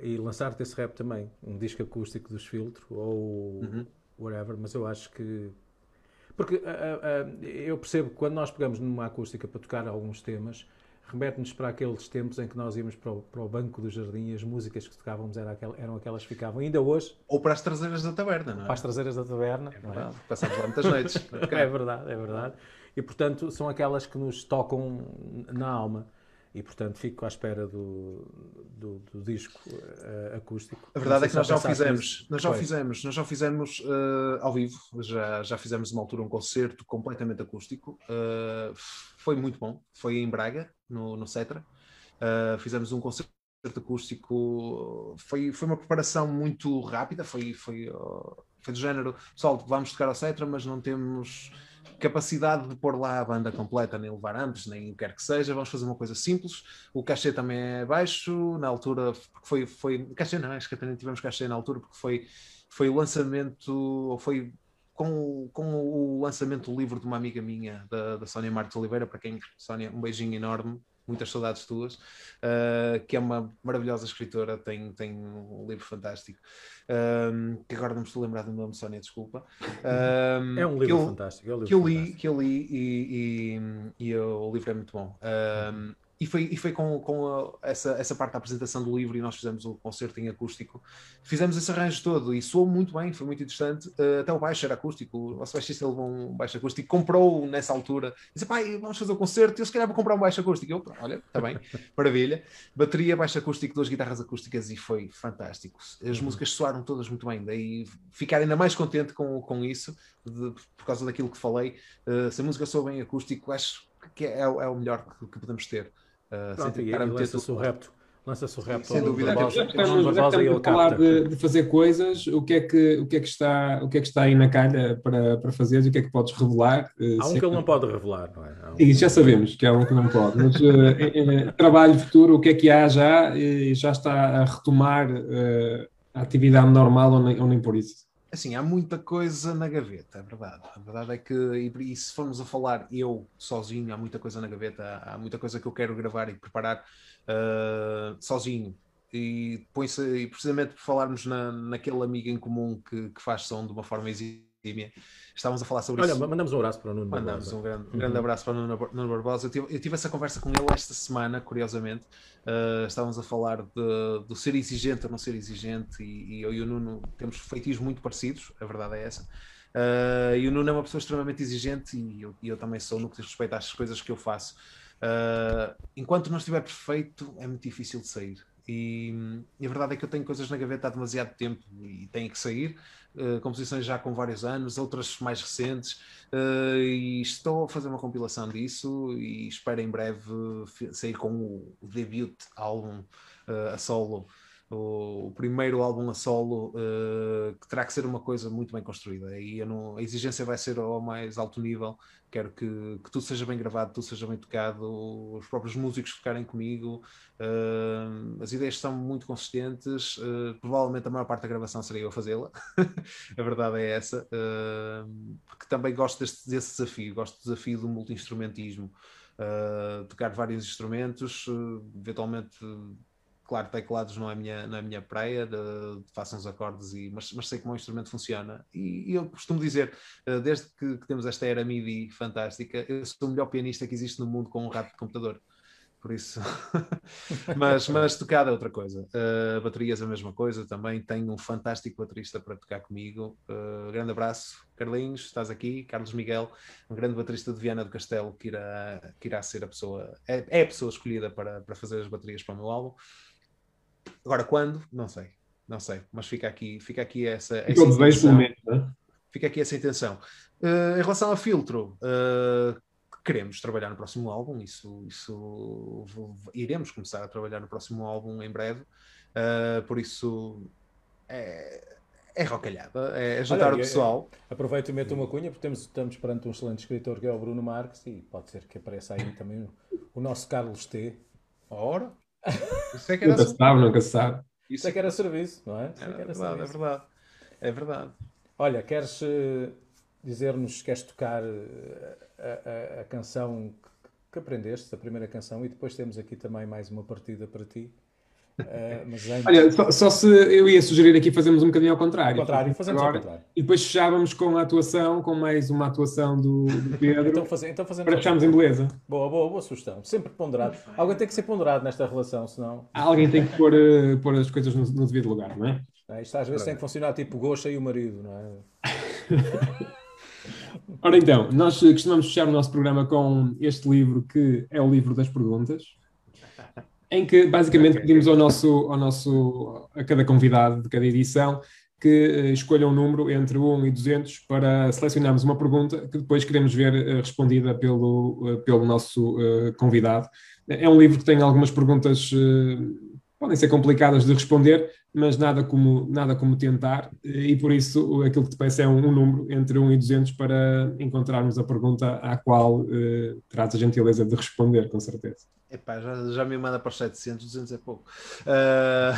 E lançar-te esse rap também, um disco acústico dos filtros ou whatever, mas eu acho que. Porque ah, ah, eu percebo que quando nós pegamos numa acústica para tocar alguns temas, remete-nos para aqueles tempos em que nós íamos para o, para o banco do jardim e as músicas que tocávamos era aquel- eram aquelas que ficavam. Ainda hoje, Ou para as traseiras da taberna, não é? para as traseiras da taberna. não é? Verdade, Passámos lá muitas noites. [laughs] É verdade, é verdade. E portanto são aquelas que nos tocam na alma. E portanto fico à espera do, do, do disco eh, acústico. A verdade Não é que nós já o fizemos, nós já o fizemos, nós já o fizemos eh, ao vivo, já, já fizemos uma altura um concerto completamente acústico, eh, foi muito bom, foi em Braga, no, no Cetra, Eh, fizemos um concerto acústico, foi, foi uma preparação muito rápida, foi, foi, oh, foi do género, pessoal, vamos tocar ao Cetra, mas não temos capacidade de pôr lá a banda completa, nem levar amplos, nem o que quer que seja, vamos fazer uma coisa simples, o cachê também é baixo, na altura, porque foi, foi cachê não, acho que até nem tivemos cachê na altura, porque foi, foi o lançamento, ou foi com, com o lançamento do livro de uma amiga minha, da, da Sónia Marques Oliveira, para quem, Sónia, um beijinho enorme, muitas saudades tuas, uh, que é uma maravilhosa escritora, tem, tem um livro fantástico, um, que agora não me estou a lembrar do nome, Sónia, desculpa. Um, É um livro eu- fantástico. É um livro que eu li, fantástico. que eu li e, e, e o livro é muito bom. Um, e foi, e foi com, com a- essa, essa parte da apresentação do livro e nós fizemos o concerto em acústico. Fizemos esse arranjo todo e soou muito bem, foi muito interessante. Uh, até o baixo era acústico, o nosso baixista levou um baixo acústico, comprou nessa altura. Disse, pai, vamos fazer o concerto, eu se calhar vou comprar um baixo acústico. Eu, olha, está bem, [laughs] maravilha. Bateria, baixo acústico, duas guitarras acústicas e foi fantástico. As músicas soaram todas muito bem, daí ficar ainda mais contente com, com isso, de- por causa daquilo que falei. Uh, se a música soa bem acústico, acho que é, é o melhor que, que podemos ter. Uh, Pronto, e, e lança-se o repto. Lança-se o repto sem dúvida. Barbosa. Já ao que estamos, já a falar de, de fazer coisas, o que é que, o que, é que, está, o que, é que está aí na calha para, para fazer e o que é que podes revelar? Eh, Há um é que ele não pode revelar, não é? Um- Sim, já sabemos que há um que não pode, mas eh, eh, trabalho futuro, o que é que há já? E já está a retomar a atividade normal ou nem, ou nem por isso? Assim, há muita coisa na gaveta, é verdade. A verdade é que, e, e se formos a falar eu sozinho, há muita coisa na gaveta, há, há muita coisa que eu quero gravar e preparar uh, sozinho. E, põe-se- e precisamente por falarmos na, naquele amigo em comum que, que faz som de uma forma exigente, Estávamos a falar sobre Olha, isso. mandamos um abraço para o Nuno Mandamos Barbosa. um grande, um grande abraço para o Nuno, Nuno Barbosa. Eu tive, eu tive essa conversa com ele esta semana, curiosamente. Uh, estávamos a falar de- do ser exigente ou não ser exigente, e, e eu e o Nuno temos feitios muito parecidos, a verdade é essa. Uh, e o Nuno é uma pessoa extremamente exigente, e eu, e eu também sou no que diz respeito às coisas que eu faço. Uh, enquanto não estiver perfeito, é muito difícil de sair. E, e a verdade é que eu tenho coisas na gaveta há demasiado tempo e têm que sair. Uh, composições já com vários anos, outras mais recentes, uh, e estou a fazer uma compilação disso e espero em breve sair com o debut álbum uh, a solo, o, primeiro álbum a solo, uh, que terá que ser uma coisa muito bem construída. E não- a exigência vai ser ao mais alto nível. Quero que, que tudo seja bem gravado, tudo seja bem tocado, os próprios músicos tocarem comigo. Uh, as ideias são muito consistentes. uh, provavelmente a maior parte da gravação seria eu fazê-la. [laughs] a verdade é essa. porque também gosto deste, desse desafio, gosto do desafio do multi-instrumentismo. Tocar vários instrumentos, eventualmente, claro, teclados não é a minha, não é minha praia, de, faço uns acordes, e, mas, mas sei como o instrumento funciona. E, e eu costumo dizer, uh, desde que, que temos esta era MIDI fantástica, eu sou o melhor pianista que existe no mundo com um rato de computador. Por isso, [laughs] mas, mas tocada é outra coisa. Uh, baterias a mesma coisa também. Tenho um fantástico baterista para tocar comigo. Uh, grande abraço, Carlinhos, estás aqui. Carlos Miguel, um grande baterista de Viana do Castelo que irá, que irá ser a pessoa, é, é a pessoa escolhida para, para fazer as baterias para o meu álbum. Agora, quando? Não sei, não sei, mas fica aqui, fica aqui essa, essa intenção. pelo menos, não é? Fica aqui essa intenção. Uh, em relação a filtro, uh, queremos trabalhar no próximo álbum, isso, isso iremos começar a trabalhar no próximo álbum em breve, uh, por isso é, é rocalhada, é juntar Olha, o eu- pessoal. Aproveito e meto uma cunha, porque temos, estamos perante um excelente escritor que é o Bruno Marques e pode ser que apareça aí também o, o nosso Carlos T. Ora, isso é que era, Nunca se sabe, nunca se sabe. Isso é que era serviço, não é? Isso é é que era verdade, é serviço. verdade, é verdade. Olha, queres eh, dizer-nos, queres tocar eh, a, a- a canção que aprendeste, a primeira canção, e depois temos aqui também mais uma partida para ti. Eh, mas antes, Olha, só, só se eu ia sugerir aqui fazermos um bocadinho ao contrário. ao contrário, fazemos ao Agora, contrário. E depois fechávamos com a atuação, com mais uma atuação do, do [laughs] Pedro, Então, faze, então fazemos para ao fecharmos em beleza. Boa, boa, boa sugestão. Sempre ponderado. Alguém tem que ser ponderado nesta relação, senão. Alguém tem que pôr, eh, pôr as coisas no, no devido lugar, não é? é? Isto às vezes tem que funcionar tipo Goxa e o marido, não é? [laughs] Ora então, nós costumamos fechar o nosso programa com este livro que é o livro das perguntas, em que basicamente pedimos ao nosso, ao nosso, a cada convidado de cada edição que eh, escolha um número entre 1 e 200 para selecionarmos uma pergunta que depois queremos ver eh, respondida pelo, eh, pelo nosso convidado. É um livro que tem algumas perguntas, podem ser complicadas de responder, mas nada como, nada como tentar, e por isso aquilo que te peço é um, um número entre 1 e 200 para encontrarmos a pergunta à qual eh, terás a gentileza de responder, com certeza. Epá, já, já me manda para os 700, 200 é pouco. Ah,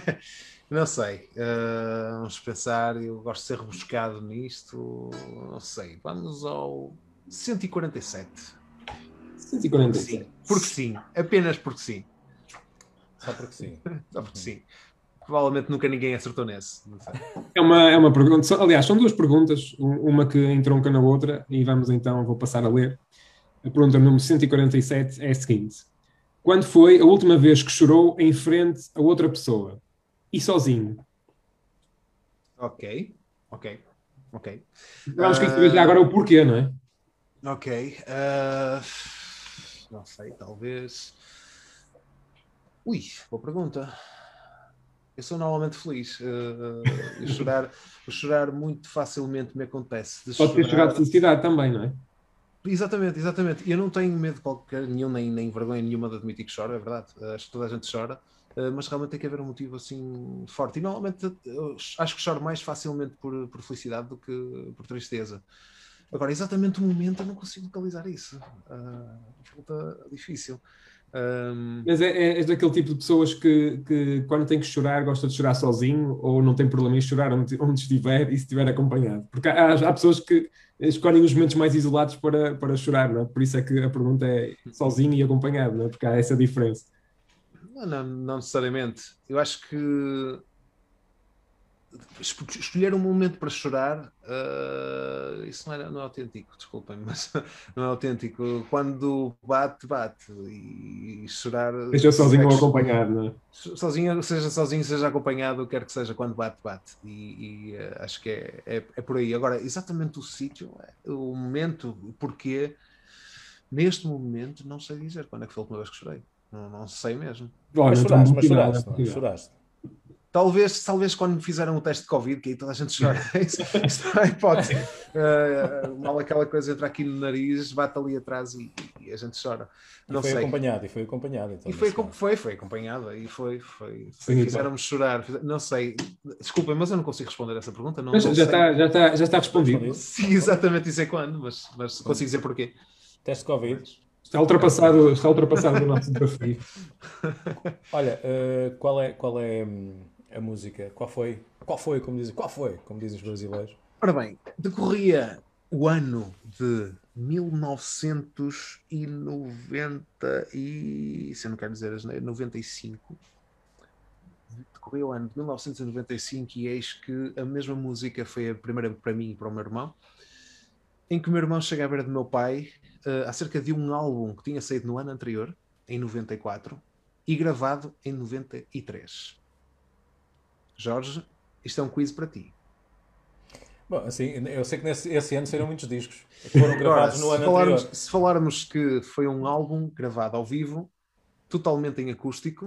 [laughs] não sei. Ah, vamos pensar. Eu gosto de ser rebuscado nisto. Não sei. Vamos ao 147. 147. Sim. Porque sim. Apenas porque sim. Só porque sim. [laughs] Só porque sim. Provavelmente nunca ninguém acertou nesse. É uma, é uma pergunta, aliás, são duas perguntas, um- uma que entronca na outra, e vamos então, vou passar a ler. A pergunta número 147 é a seguinte: Quando foi a última vez que chorou em frente a outra pessoa? E sozinho? Ok. Ok. Ok. Vamos querer saber já agora o porquê, não é? Ok. ah, não sei, talvez. Ui, boa pergunta. Eu sou normalmente feliz. eu chorar, chorar muito facilmente me acontece. De Pode ter chorar- chegado de felicidade também, não é? Exatamente, exatamente. Eu não tenho medo qualquer nenhum, nem, nem vergonha nenhuma de admitir que choro, é verdade. Acho que toda a gente chora, eh, mas realmente tem que haver um motivo assim forte. E normalmente acho que choro mais facilmente por, por felicidade do que por tristeza. Agora, exatamente o momento eu não consigo localizar isso. Pergunta difícil. Ahm, Mas é, é, és daquele tipo de pessoas que, que quando tem que chorar gosta de chorar sozinho ou não tem problema em chorar onde, onde estiver e se estiver acompanhado. Porque há, há pessoas que escolhem os momentos mais isolados para, para chorar, não é? Por isso é que a pergunta é sozinho e acompanhado, não é? Porque há essa diferença. Não, não, não necessariamente. Eu acho que escolher um momento para chorar, uh, isso não é, não é autêntico, desculpem, mas [laughs] não é autêntico. Quando bate, bate e, e chorar. Seja sozinho ou acompanhado, não é? Sozinho, seja sozinho, seja acompanhado, quer que seja, quando bate, bate. E, e uh, acho que é, é, é, por aí. Agora, exatamente o sítio, o momento, o porquê, neste momento, não sei dizer quando é que foi a última vez que chorei. Não, não sei mesmo. Mas choraste, mas choraste, não, choraste. Talvez, talvez quando me fizeram o teste de Covid, que aí toda a gente chora. [laughs] isso, isso é hipótese. Uh, mal aquela coisa entra aqui no nariz, bate ali atrás e, e a gente chora. Não e foi sei. acompanhado, e foi acompanhado. Então, e foi, foi, foi acompanhado, e foi, foi, foi fizeram-me chorar. Não sei, desculpem, mas eu não consigo responder essa pergunta. Não, mas não já, está, já, está, já está respondido. Sim, exatamente, isso é quando, mas, mas consigo dizer porquê. Teste de Covid. Está ultrapassado, está ultrapassado o nosso desafio. [laughs] Olha, uh, qual é. Qual é hum, a música? Qual foi? Qual foi, como dizem, qual foi, como dizem os brasileiros? Ora bem, decorria o ano de 1990 e, se eu não quero dizer as 95, decorria o ano de 1995 e eis que a mesma música foi a primeira para mim e para o meu irmão, em que o meu irmão chega à beira do meu pai uh, acerca de um álbum que tinha saído no ano anterior, em 94, e gravado em 93. Jorge, isto é um quiz para ti. Bom, assim, eu sei que nesse esse ano saíram muitos discos que foram gravados no ano falarmos, anterior. Se falarmos que foi um álbum gravado ao vivo, totalmente em acústico,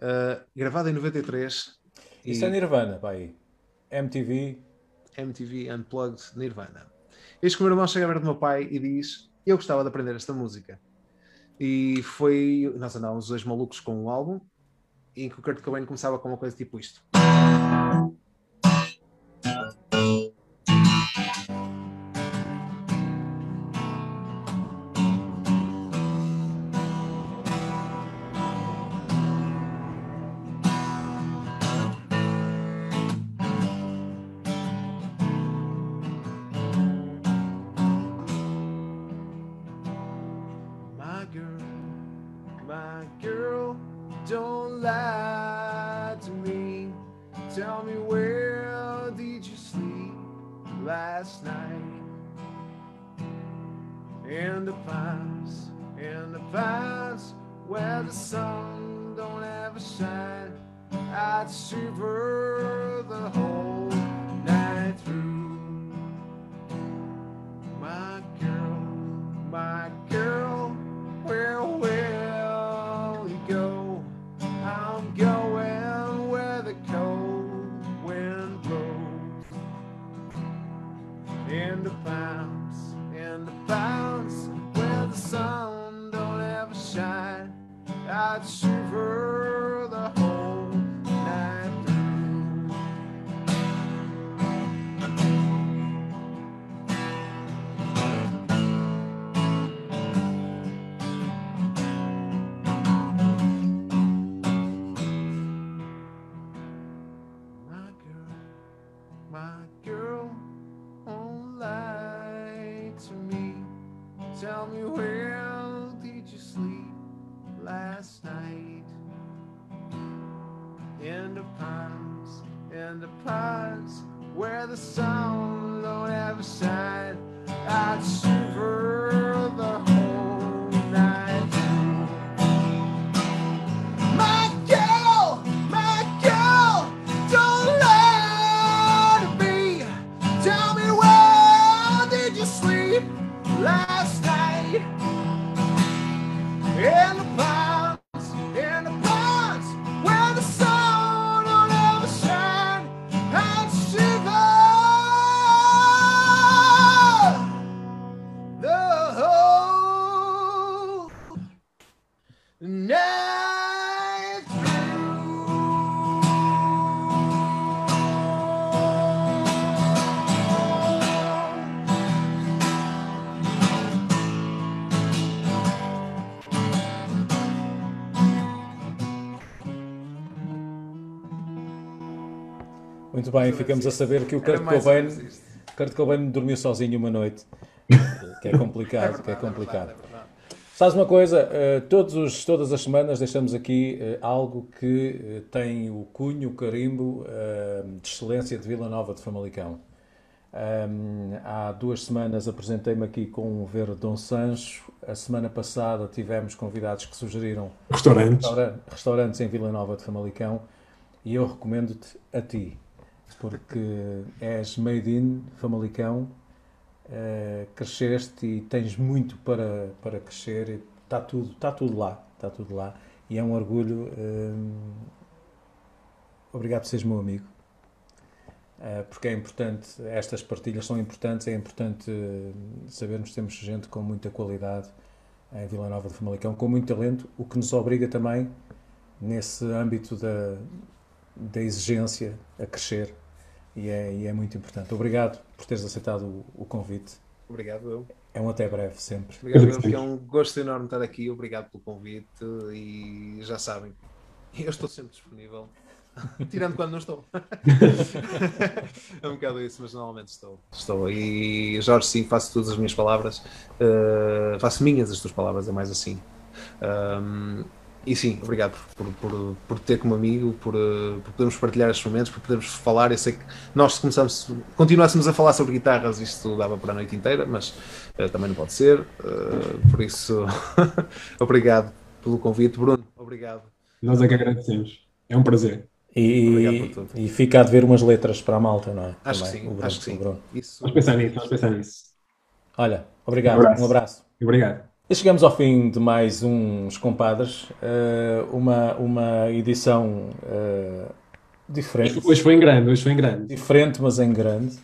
uh, gravado em 93. Isso e... é Nirvana, pai. MTV. MTV Unplugged Nirvana. Eis que o meu irmão chega a ver do meu pai e diz: Eu gostava de aprender esta música. E foi. Nós andávamos dois malucos com um álbum em que o Kurt Cobain começava com uma coisa tipo isto. where the sun don't ever shine. I'd shiver the whole night through. My girl, my Muito bem, ficamos a saber que o Kurt Cobain, Kurt Cobain dormiu sozinho uma noite. [laughs] Que é complicado, que é complicado. Sabes uma coisa? Uh, todos os, todas as semanas deixamos aqui uh, algo que uh, tem o cunho, o carimbo de excelência de Vila Nova de Famalicão. Há duas semanas apresentei-me aqui com o Verde Dom Sancho. A semana passada tivemos convidados que sugeriram restaurantes, restaura restaurantes em Vila Nova de Famalicão e eu recomendo-te a ti, porque és made in Famalicão uh, cresceste e tens muito para, para crescer, está tudo, está tudo lá, está tudo lá, e é um orgulho. Uh, obrigado por seres meu amigo, uh, porque é importante, estas partilhas são importantes, é importante sabermos que temos gente com muita qualidade em Vila Nova de Famalicão, com muito talento, o que nos obriga também, nesse âmbito da, da exigência, a crescer e é, e é muito importante. Obrigado por teres aceitado o, o convite. Obrigado, eu. É um até breve, sempre. Obrigado, eu, é um gosto enorme estar aqui. Obrigado pelo convite e já sabem, eu estou sempre disponível. [laughs] Tirando quando não estou. [laughs] é um bocado isso, mas normalmente estou. Estou. E Jorge, sim, faço todas as minhas palavras. Uh, faço minhas as tuas palavras, é mais assim. Um, e sim, obrigado por, por, por ter como amigo, por, eh, por podermos partilhar estes momentos, por podermos falar. Eu sei que nós começamos, continuássemos a falar sobre guitarras, isto dava para a noite inteira, mas uh, também não pode ser. Uh, por isso, [laughs] obrigado pelo convite, Bruno. Obrigado. Nós é que agradecemos. É um prazer. E, e fica a dever umas letras para a malta, não é? Acho também, que sim, Bruno, acho que sim. Isso... Vamos pensar nisso, vamos pensar nisso. Olha, obrigado, um abraço. Um abraço. Obrigado. E chegamos ao fim de mais uns compadres, uh, uma, uma edição uh, diferente. Hoje foi em grande, hoje foi em grande. Diferente, mas em grande.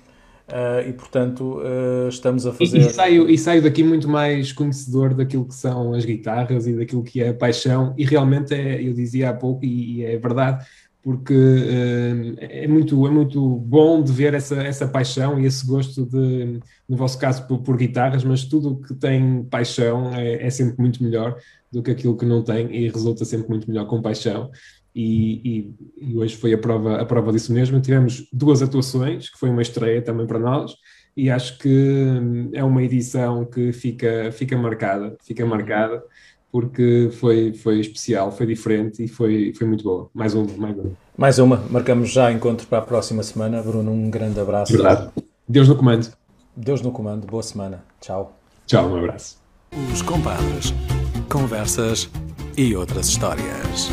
Uh, e portanto estamos a fazer. E, e, saio, e saio daqui muito mais conhecedor daquilo que são as guitarras e daquilo que é a paixão, e realmente é, eu dizia há pouco, e, e é verdade, porque uh, é, muito, é muito bom de ver essa, essa paixão e esse gosto de, no vosso caso, por, por guitarras, mas tudo que tem paixão é, é, sempre muito melhor do que aquilo que não tem e resulta sempre muito melhor com paixão. E, e, e hoje foi a prova, a prova disso mesmo. Tivemos duas atuações, que foi uma estreia também para nós, e acho que hum, é uma edição que fica, fica marcada, fica marcada porque foi, foi especial, foi diferente e foi, foi muito boa. Mais uma, mais uma. Mais uma. Marcamos já encontro para a próxima semana. Bruno, um grande abraço. Verdade. Deus no comando. Deus no comando. Boa semana. Tchau. Tchau, um abraço. Os compadres. Conversas e outras histórias.